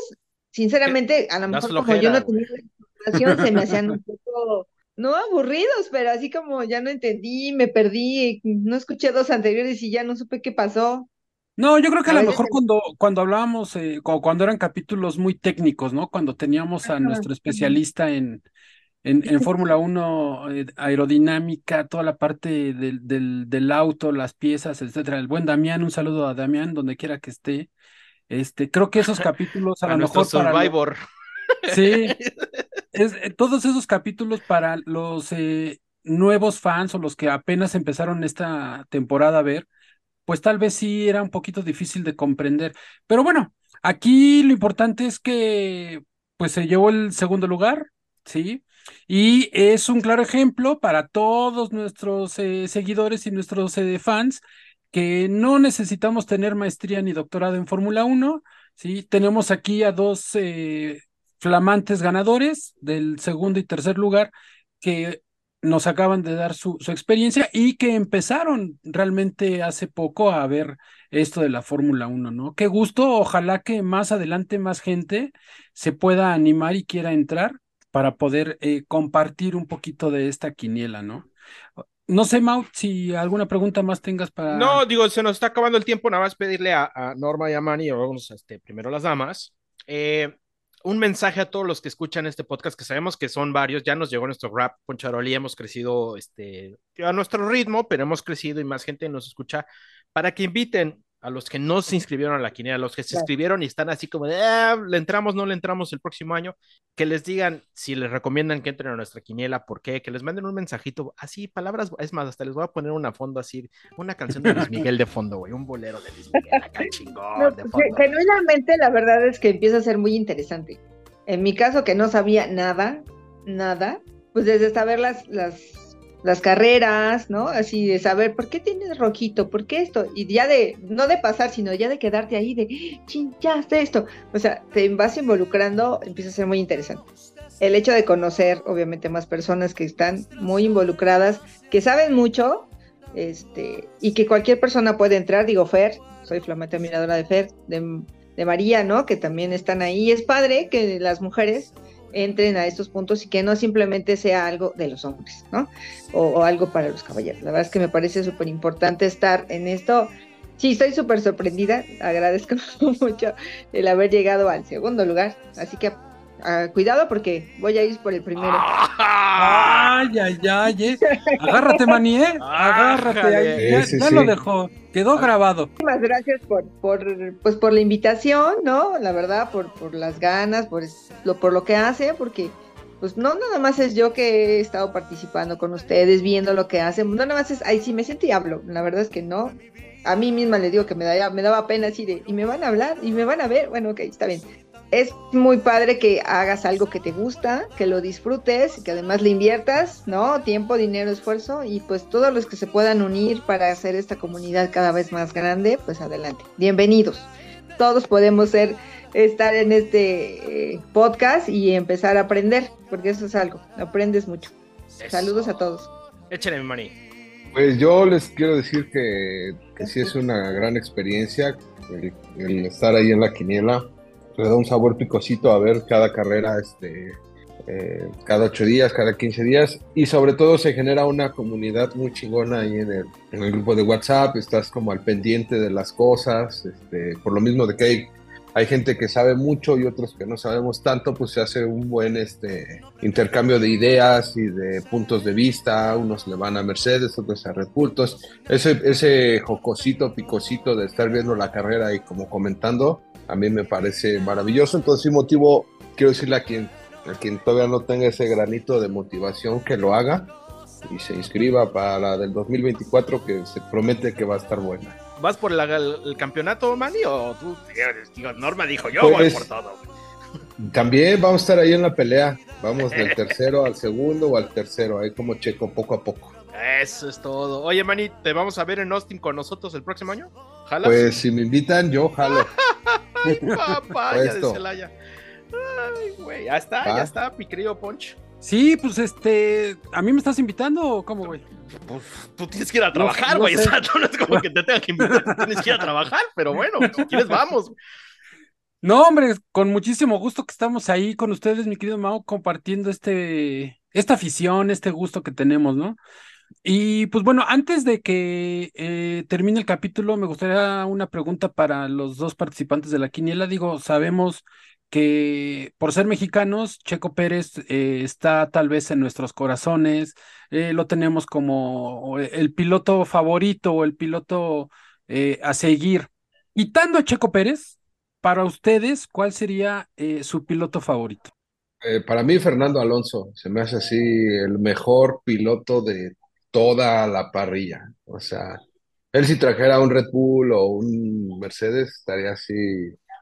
J: sinceramente, a lo mejor como yo no tenía la información, se me hacían un poco, no aburridos, pero así como ya no entendí, me perdí, no escuché dos anteriores y ya no supe qué pasó.
B: No, yo creo que a
J: A
B: lo mejor cuando, cuando hablábamos, eh, cu- cuando eran capítulos muy técnicos, ¿no? Cuando teníamos a nuestro especialista en, en, en Fórmula 1, eh, aerodinámica, toda la parte del, del, del auto, las piezas, etcétera. El buen Damián, un saludo a Damián, donde quiera que esté. Este, creo que esos capítulos a
D: A
B: lo mejor para
D: Survivor.
B: Sí, es, eh, todos esos capítulos para los eh, nuevos fans o los que apenas empezaron esta temporada a ver, pues tal vez sí era un poquito difícil de comprender. Pero bueno, aquí lo importante es que pues se llevó el segundo lugar, ¿sí? Y es un claro ejemplo para todos nuestros eh, seguidores y nuestros eh, fans que no necesitamos tener maestría ni doctorado en Fórmula 1, ¿sí? Tenemos aquí a dos eh, flamantes ganadores del segundo y tercer lugar que nos acaban de dar su, su experiencia y que empezaron realmente hace poco a ver esto de la Fórmula 1, ¿no? Qué gusto, ojalá que más adelante más gente se pueda animar y quiera entrar para poder eh, compartir un poquito de esta quiniela, ¿no? No sé, Mau, si alguna pregunta más tengas para...
D: No, digo, se nos está acabando el tiempo, nada más pedirle a, Norma y a Manny, vamos, este, primero las damas, eh, un mensaje a todos los que escuchan este podcast, que sabemos que son varios, ya nos llegó nuestro rap, Poncharoli, hemos crecido este, a nuestro ritmo, pero hemos crecido y más gente nos escucha, para que inviten a los que no se inscribieron a la quiniela, a los que se inscribieron y están así como de, "Ah, le entramos, no le entramos el próximo año, que les digan si les recomiendan que entren a nuestra quiniela, por qué, que les manden un mensajito, así, palabras, es más, hasta les voy a poner una fondo así, una canción de Luis Miguel de fondo, güey, un bolero de Luis Miguel acá chingón
J: No,
D: de
J: ge-
D: fondo.
J: genuinamente la verdad es que empieza a ser muy interesante. En mi caso, que no sabía nada, nada, pues desde saber las, las, las carreras, ¿no? Así de saber por qué tienes rojito, por qué esto, y ya de, no de pasar, sino ya de quedarte ahí de, chin, ya sé esto. O sea, te vas involucrando, empieza a ser muy interesante. El hecho de conocer, obviamente, más personas que están muy involucradas, que saben mucho, este, y que cualquier persona puede entrar, digo, Fer, soy flamante admiradora de Fer, de, de María, ¿no? Que también están ahí. Es padre que las mujeres entren a estos puntos y que no simplemente sea algo de los hombres, ¿no? O, o algo para los caballeros. La verdad es que me parece súper importante estar en esto. Sí, estoy súper sorprendida. Agradezco mucho el haber llegado al segundo lugar. Así que ah, cuidado porque voy a ir por el primero.
B: Ay, ay, ay, eh. Agárrate, Mani, ¿eh? Agárrate. ahí. Ya,
F: Sí, sí,
B: ya
F: sí.
B: lo dejó. Quedó grabado.
J: Muchísimas gracias por, por, pues, por la invitación, ¿no? La verdad, por, por las ganas, por, lo, por lo que hace, porque pues no nada más es yo que he estado participando con ustedes, viendo lo que hacen, no nada más es, ay, sí me siento y hablo, la verdad es que no. A mí misma le digo que me, da, me daba pena así de, y me van a hablar, y me van a ver, bueno, ok, está bien. Es muy padre que hagas algo que te gusta, que lo disfrutes, que además le inviertas, ¿no? Tiempo, dinero, esfuerzo, y pues todos los que se puedan unir para hacer esta comunidad cada vez más grande, pues adelante. Bienvenidos. Todos podemos ser, estar en este eh, podcast y empezar a aprender, porque eso es algo, aprendes mucho. Saludos a todos.
D: Échale, mi Manny.
F: Pues yo les quiero decir que, que sí es una gran experiencia el, el estar ahí en la quiniela. Le da un sabor picosito a ver cada carrera, este, eh, cada ocho días, cada 15 días. Y sobre todo se genera una comunidad muy chingona ahí en el, en el grupo de WhatsApp. Estás como al pendiente de las cosas. Este, por lo mismo de que hay, hay gente que sabe mucho y otros que no sabemos tanto, pues se hace un buen este, intercambio de ideas y de puntos de vista. Unos le van a Mercedes, otros a Red ese, ese jocosito, picosito de estar viendo la carrera y como comentando, a mí me parece maravilloso. Entonces, sí motivo, quiero decirle a quien, a quien todavía no tenga ese granito de motivación que lo haga y se inscriba para la del 2024 que se promete que va a estar buena.
D: ¿Vas por la- el, el campeonato, Manny, o tú? Norma dijo, yo
F: Pues-
D: voy por todo.
F: También vamos a estar ahí en la pelea. Vamos del tercero al segundo o al tercero, ahí como checo poco a poco.
D: Eso es todo. Oye, Manny, ¿te vamos a ver en Austin con nosotros el próximo año? ¿Jalas?
F: Pues si me invitan, yo jalo.
D: Papaya de
F: Puesto.
D: Celaya. Ay, güey, ya está,
F: Va.
D: ya está, mi querido Ponch.
B: Sí, pues este, ¿a mí me estás invitando o cómo, güey?
D: Pues tú tienes que ir a
B: No-
D: trabajar,
B: no
D: güey.
B: sé.
D: o sea, tú no es como que te tenga que invitar, tú tienes que ir a trabajar, pero bueno, si quieres, vamos.
B: No, hombre, con muchísimo gusto que estamos ahí con ustedes, mi querido Mao, compartiendo este, esta afición, este gusto que tenemos, ¿no? Y pues bueno, antes de que eh, termine el capítulo, me gustaría una pregunta para los dos participantes de la quiniela. Digo, sabemos que por ser mexicanos, Checo Pérez eh, está tal vez en nuestros corazones, eh, lo tenemos como el piloto favorito o el piloto a seguir. Quitando a Checo Pérez, para ustedes, ¿cuál sería su piloto favorito?
F: Para mí, Fernando Alonso se me hace así el mejor piloto de toda la parrilla. O sea, él si trajera un Red Bull o un Mercedes, estaría así,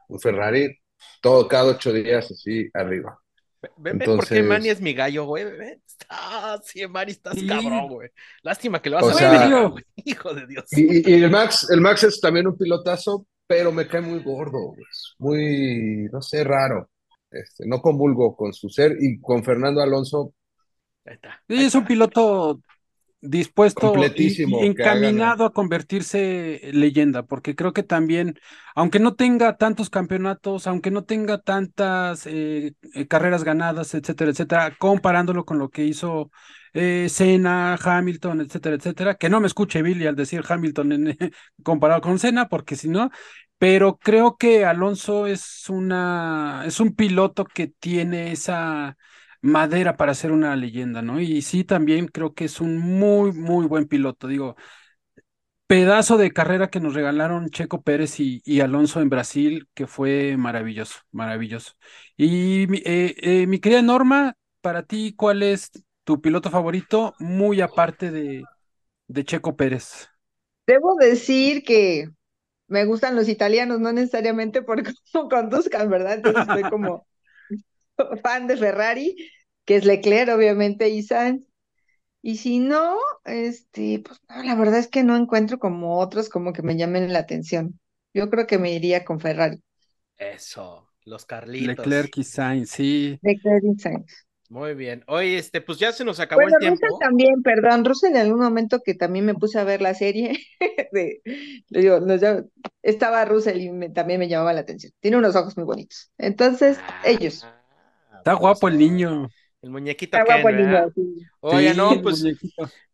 F: un Ferrari, todo cada ocho días así arriba.
D: Ven, ven, ¿por qué
F: Entonces-
D: Manny es mi gallo, güey? Está, sí, Manny, estás
B: Sí.
D: cabrón, güey. Lástima que lo vas
F: O
D: a
F: sea-
D: ver, güey. Hijo de Dios.
F: Y, el Max, el Max es también un pilotazo, pero me cae muy gordo, es muy, no sé, raro. Este, no convulgo con su ser y con Fernando Alonso,
D: Ahí está.
B: Sí, es un piloto dispuesto y- encaminado a convertirse en leyenda, porque creo que también, aunque no tenga tantos campeonatos, aunque no tenga tantas eh, eh, carreras ganadas, etcétera, etcétera, comparándolo con lo que hizo eh, Senna, Hamilton, etcétera, etcétera, que no me escuche Billy al decir Hamilton en- comparado con Senna, porque si no, pero creo que Alonso es una, es un piloto que tiene esa madera para ser una leyenda, ¿no? Y sí, también creo que es un muy, muy buen piloto. Digo, pedazo de carrera que nos regalaron Checo Pérez y, Alonso en Brasil, que fue maravilloso, maravilloso. Y mi, eh, eh, mi querida Norma, para ti, ¿cuál es tu piloto favorito, muy aparte de, de Checo Pérez?
J: Debo decir que me gustan los italianos, no necesariamente por cómo conduzcan, ¿verdad? Entonces como fan de Ferrari, que es Leclerc, obviamente, y Sainz. Y si no, este, pues no, la verdad es que no encuentro como otros como que me llamen la atención. Yo creo que me iría con Ferrari.
D: Eso, los Carlitos.
B: Leclerc y Sainz, sí.
J: Leclerc y Sainz.
D: Muy bien. Oye, este, pues ya se nos acabó
J: Bueno,
D: el tiempo.
J: Russell también, perdón, Russell en algún momento que también me puse a ver la serie, de, le digo, nos llama- estaba Russell y me- también me llamaba la atención. Tiene unos ojos muy bonitos. Entonces, ellos.
B: Está guapo el niño.
D: El muñequito
J: Está
D: Ken,
J: guapo el niño, sí.
D: Oye,
B: Sí,
D: no, pues.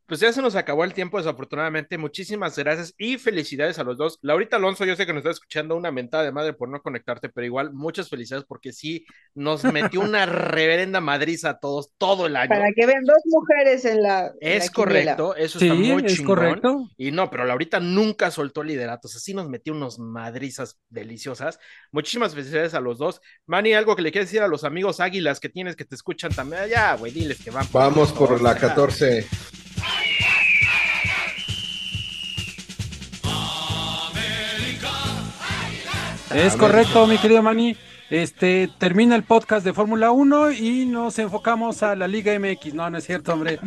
D: Pues ya se nos acabó el tiempo, desafortunadamente. Muchísimas gracias y felicidades a los dos. Laurita Alonso, yo sé que nos está escuchando una mentada de madre por no conectarte, pero igual muchas felicidades porque sí nos metió una reverenda madriza a todos todo el año.
J: Para que vean dos mujeres en la, en
D: Es
J: la
D: correcto, eso
B: Sí,
D: está muy
B: es
D: chingón.
B: correcto.
D: Y no, pero Laurita nunca soltó el liderato, o sea, sí nos metió unos madrizas deliciosas. Muchísimas felicidades a los dos. Manny, algo que le quieres decir a los amigos águilas que tienes que te escuchan también. Ya, güey, diles que van
F: vamos por la
D: 14.
B: Es
F: A ver.
B: correcto, mi querido Manny. Este termina el podcast de Fórmula 1 y nos enfocamos a la Liga MX. No, no es cierto, hombre.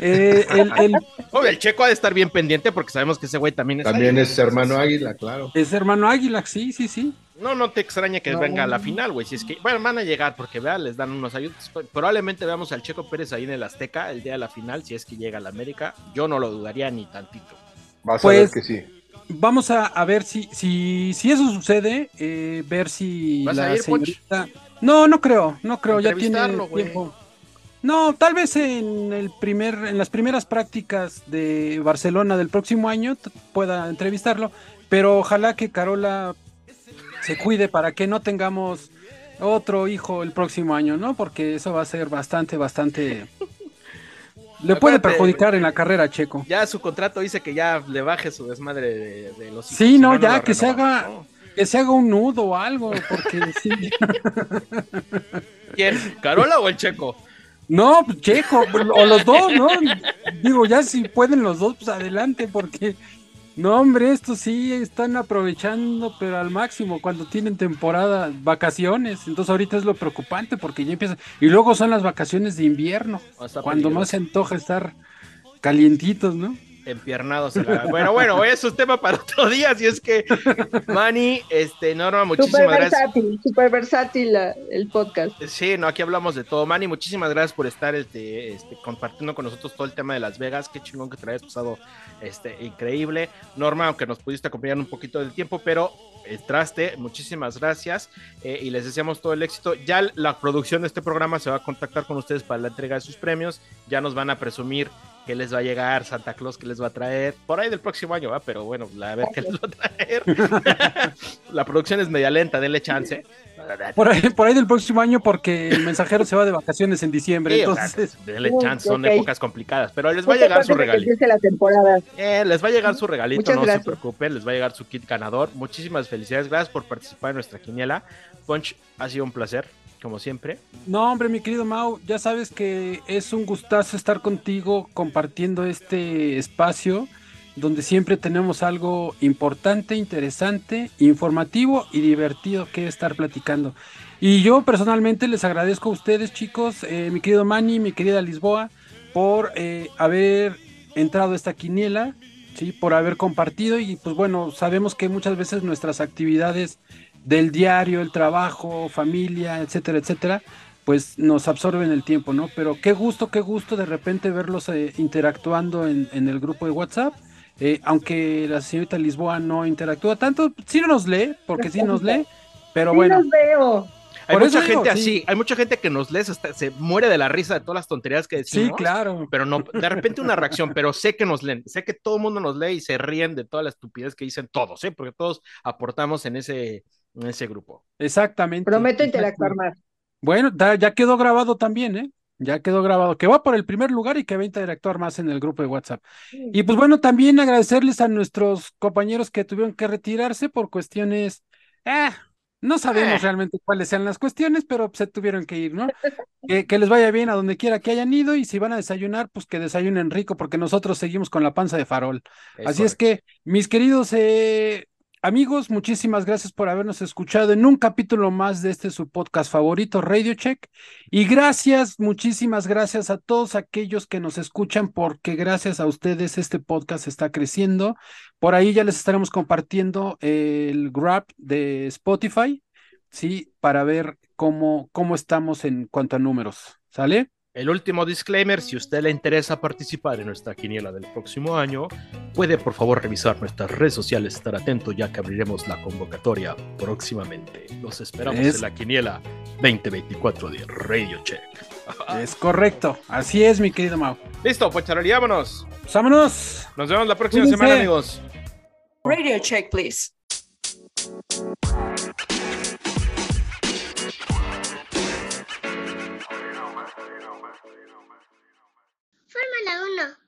B: Eh, el, el-
D: Obvio, el checo ha de estar bien pendiente porque sabemos que ese güey también es
F: También
D: águila,
F: es hermano Águila, claro.
B: es hermano Águila, sí, sí, sí.
D: No, no te extraña que
J: No.
D: venga a la final, güey. Si es que, bueno, van a llegar porque vea, les dan unos ayudos. Probablemente veamos al Checo Pérez ahí en el Azteca el día de la final, si es que llega a la América. Yo no lo dudaría ni tantito.
F: Vas
B: Pues-
F: a ver que sí.
B: Vamos a, a ver si, si, si eso sucede, eh, ver si
D: ¿Vas a
B: la
D: ir,
B: señorita. No, no creo, no creo, ya tiene tiempo. No, tal vez en el primer, en las primeras prácticas de Barcelona del próximo año pueda entrevistarlo, pero ojalá que Carola se cuide para que no tengamos otro hijo el próximo año, ¿no? Porque eso va a ser bastante, bastante. Le puede
D: Acuérdate,
B: perjudicar en la carrera, Checo.
D: Ya su contrato dice que ya le baje su desmadre de, de los
B: Sí, no, ya, que se haga-
D: ¿no?
B: Que se haga un nudo o algo, porque sí.
D: ¿Quién? ¿Carola o el Checo?
B: No, pues, Checo, o los dos, ¿no? Digo, ya si pueden los dos, pues adelante, porque no, hombre, estos sí están aprovechando, pero al máximo cuando tienen temporada, vacaciones. Entonces ahorita es lo preocupante porque ya empieza. Y luego son las vacaciones de invierno, cuando
D: peligroso.
B: más se antoja estar calientitos, ¿no?
D: Empiernados. en la- Bueno, bueno, eso es tema para otro día, si es que, Manny, este, Norma, muchísimas gracias.
J: versátil, súper versátil el podcast.
D: Sí, no, aquí hablamos de todo. Manny, muchísimas gracias por estar este, este, compartiendo con nosotros todo el tema de Las Vegas. Qué chingón que te hayas pasado este, increíble. Norma, aunque nos pudiste acompañar un poquito del tiempo, pero entraste, muchísimas gracias eh, y les deseamos todo el éxito. Ya la producción de este programa se va a contactar con ustedes para la entrega de sus premios. Ya nos van a presumir que les va a llegar Santa Claus, que les va a traer por ahí del próximo año, ¿va? pero bueno, la- a ver qué les va a traer. la producción es media lenta, denle chance.
B: Por ahí, por ahí del próximo año, porque el mensajero se va de vacaciones en diciembre.
D: Sí, o sea,
B: entonces,
D: denle
J: Uy,
D: chance, son épocas complicadas, pero les va a llegar su regalito.
J: la temporada.
D: Eh, les va a llegar su regalito,
J: Muchas
D: no
J: gracias.
D: se preocupen, les va a llegar su kit ganador. Muchísimas felicidades, gracias por participar en nuestra quiniela. Punch, ha sido un placer, como siempre.
B: No, hombre, mi querido Mau, ya sabes que es un gustazo estar contigo compartiendo este espacio donde siempre tenemos algo importante, interesante, informativo y divertido que estar platicando. Y yo personalmente les agradezco a ustedes, chicos, eh, mi querido Manny, mi querida Lisboa, por eh, haber entrado a esta quiniela, ¿sí? por haber compartido y pues bueno, sabemos que muchas veces nuestras actividades del diario, el trabajo, familia, etcétera, etcétera, pues nos absorben el tiempo, ¿no? Pero qué gusto, qué gusto de repente verlos eh, interactuando en, en el grupo de WhatsApp. Eh, aunque la señorita Lisboa no interactúa tanto, sí nos lee, porque sí nos lee, pero
J: Sí
B: bueno.
J: los veo.
D: Hay mucha
B: digo,
D: gente
B: sí.
D: así, hay mucha gente que nos lee, hasta se muere de la risa de todas las tonterías que decimos.
B: Sí, claro.
D: Pero no, de repente una reacción, pero sé que nos leen, sé que todo el mundo nos lee y se ríen de toda la estupidez que dicen todos, ¿eh? Porque todos aportamos en ese, en ese grupo.
B: Exactamente.
J: Prometo interactuar más.
B: Bueno, da- ya quedó grabado también, ¿eh? Ya quedó grabado, que va por el primer lugar y que va a interactuar más en el grupo de WhatsApp. Y pues bueno, también agradecerles a nuestros compañeros que tuvieron que retirarse por cuestiones, eh, no sabemos
D: Eh.
B: realmente cuáles sean las cuestiones, pero se tuvieron que ir, ¿no? Que, que les vaya bien a donde quiera que hayan ido y si van a desayunar, pues que desayunen rico, porque nosotros seguimos con la panza de farol.
D: Es
B: Así es que, mis queridos eh, amigos, muchísimas gracias por habernos escuchado en un capítulo más de este su podcast favorito, Radio Check. Y gracias, muchísimas gracias a todos aquellos que nos escuchan, porque gracias a ustedes este podcast está creciendo. Por ahí ya les estaremos compartiendo el Grab de Spotify, sí, para ver cómo, cómo estamos en cuanto a números. ¿Sale?
D: El último disclaimer, si a usted le interesa participar en nuestra quiniela del próximo año, puede por favor revisar nuestras redes sociales, estar atento ya que abriremos la convocatoria próximamente. Los esperamos
B: Es-
D: en la quiniela 2024 de Radio Check.
B: Es correcto. Así es, mi querido Mau.
D: Listo, pues Charoli, vámonos.
B: Pues, vámonos.
D: Nos vemos la próxima
B: Cuídense.
D: semana, amigos.
K: Radio check, please.
L: Fórmula 1.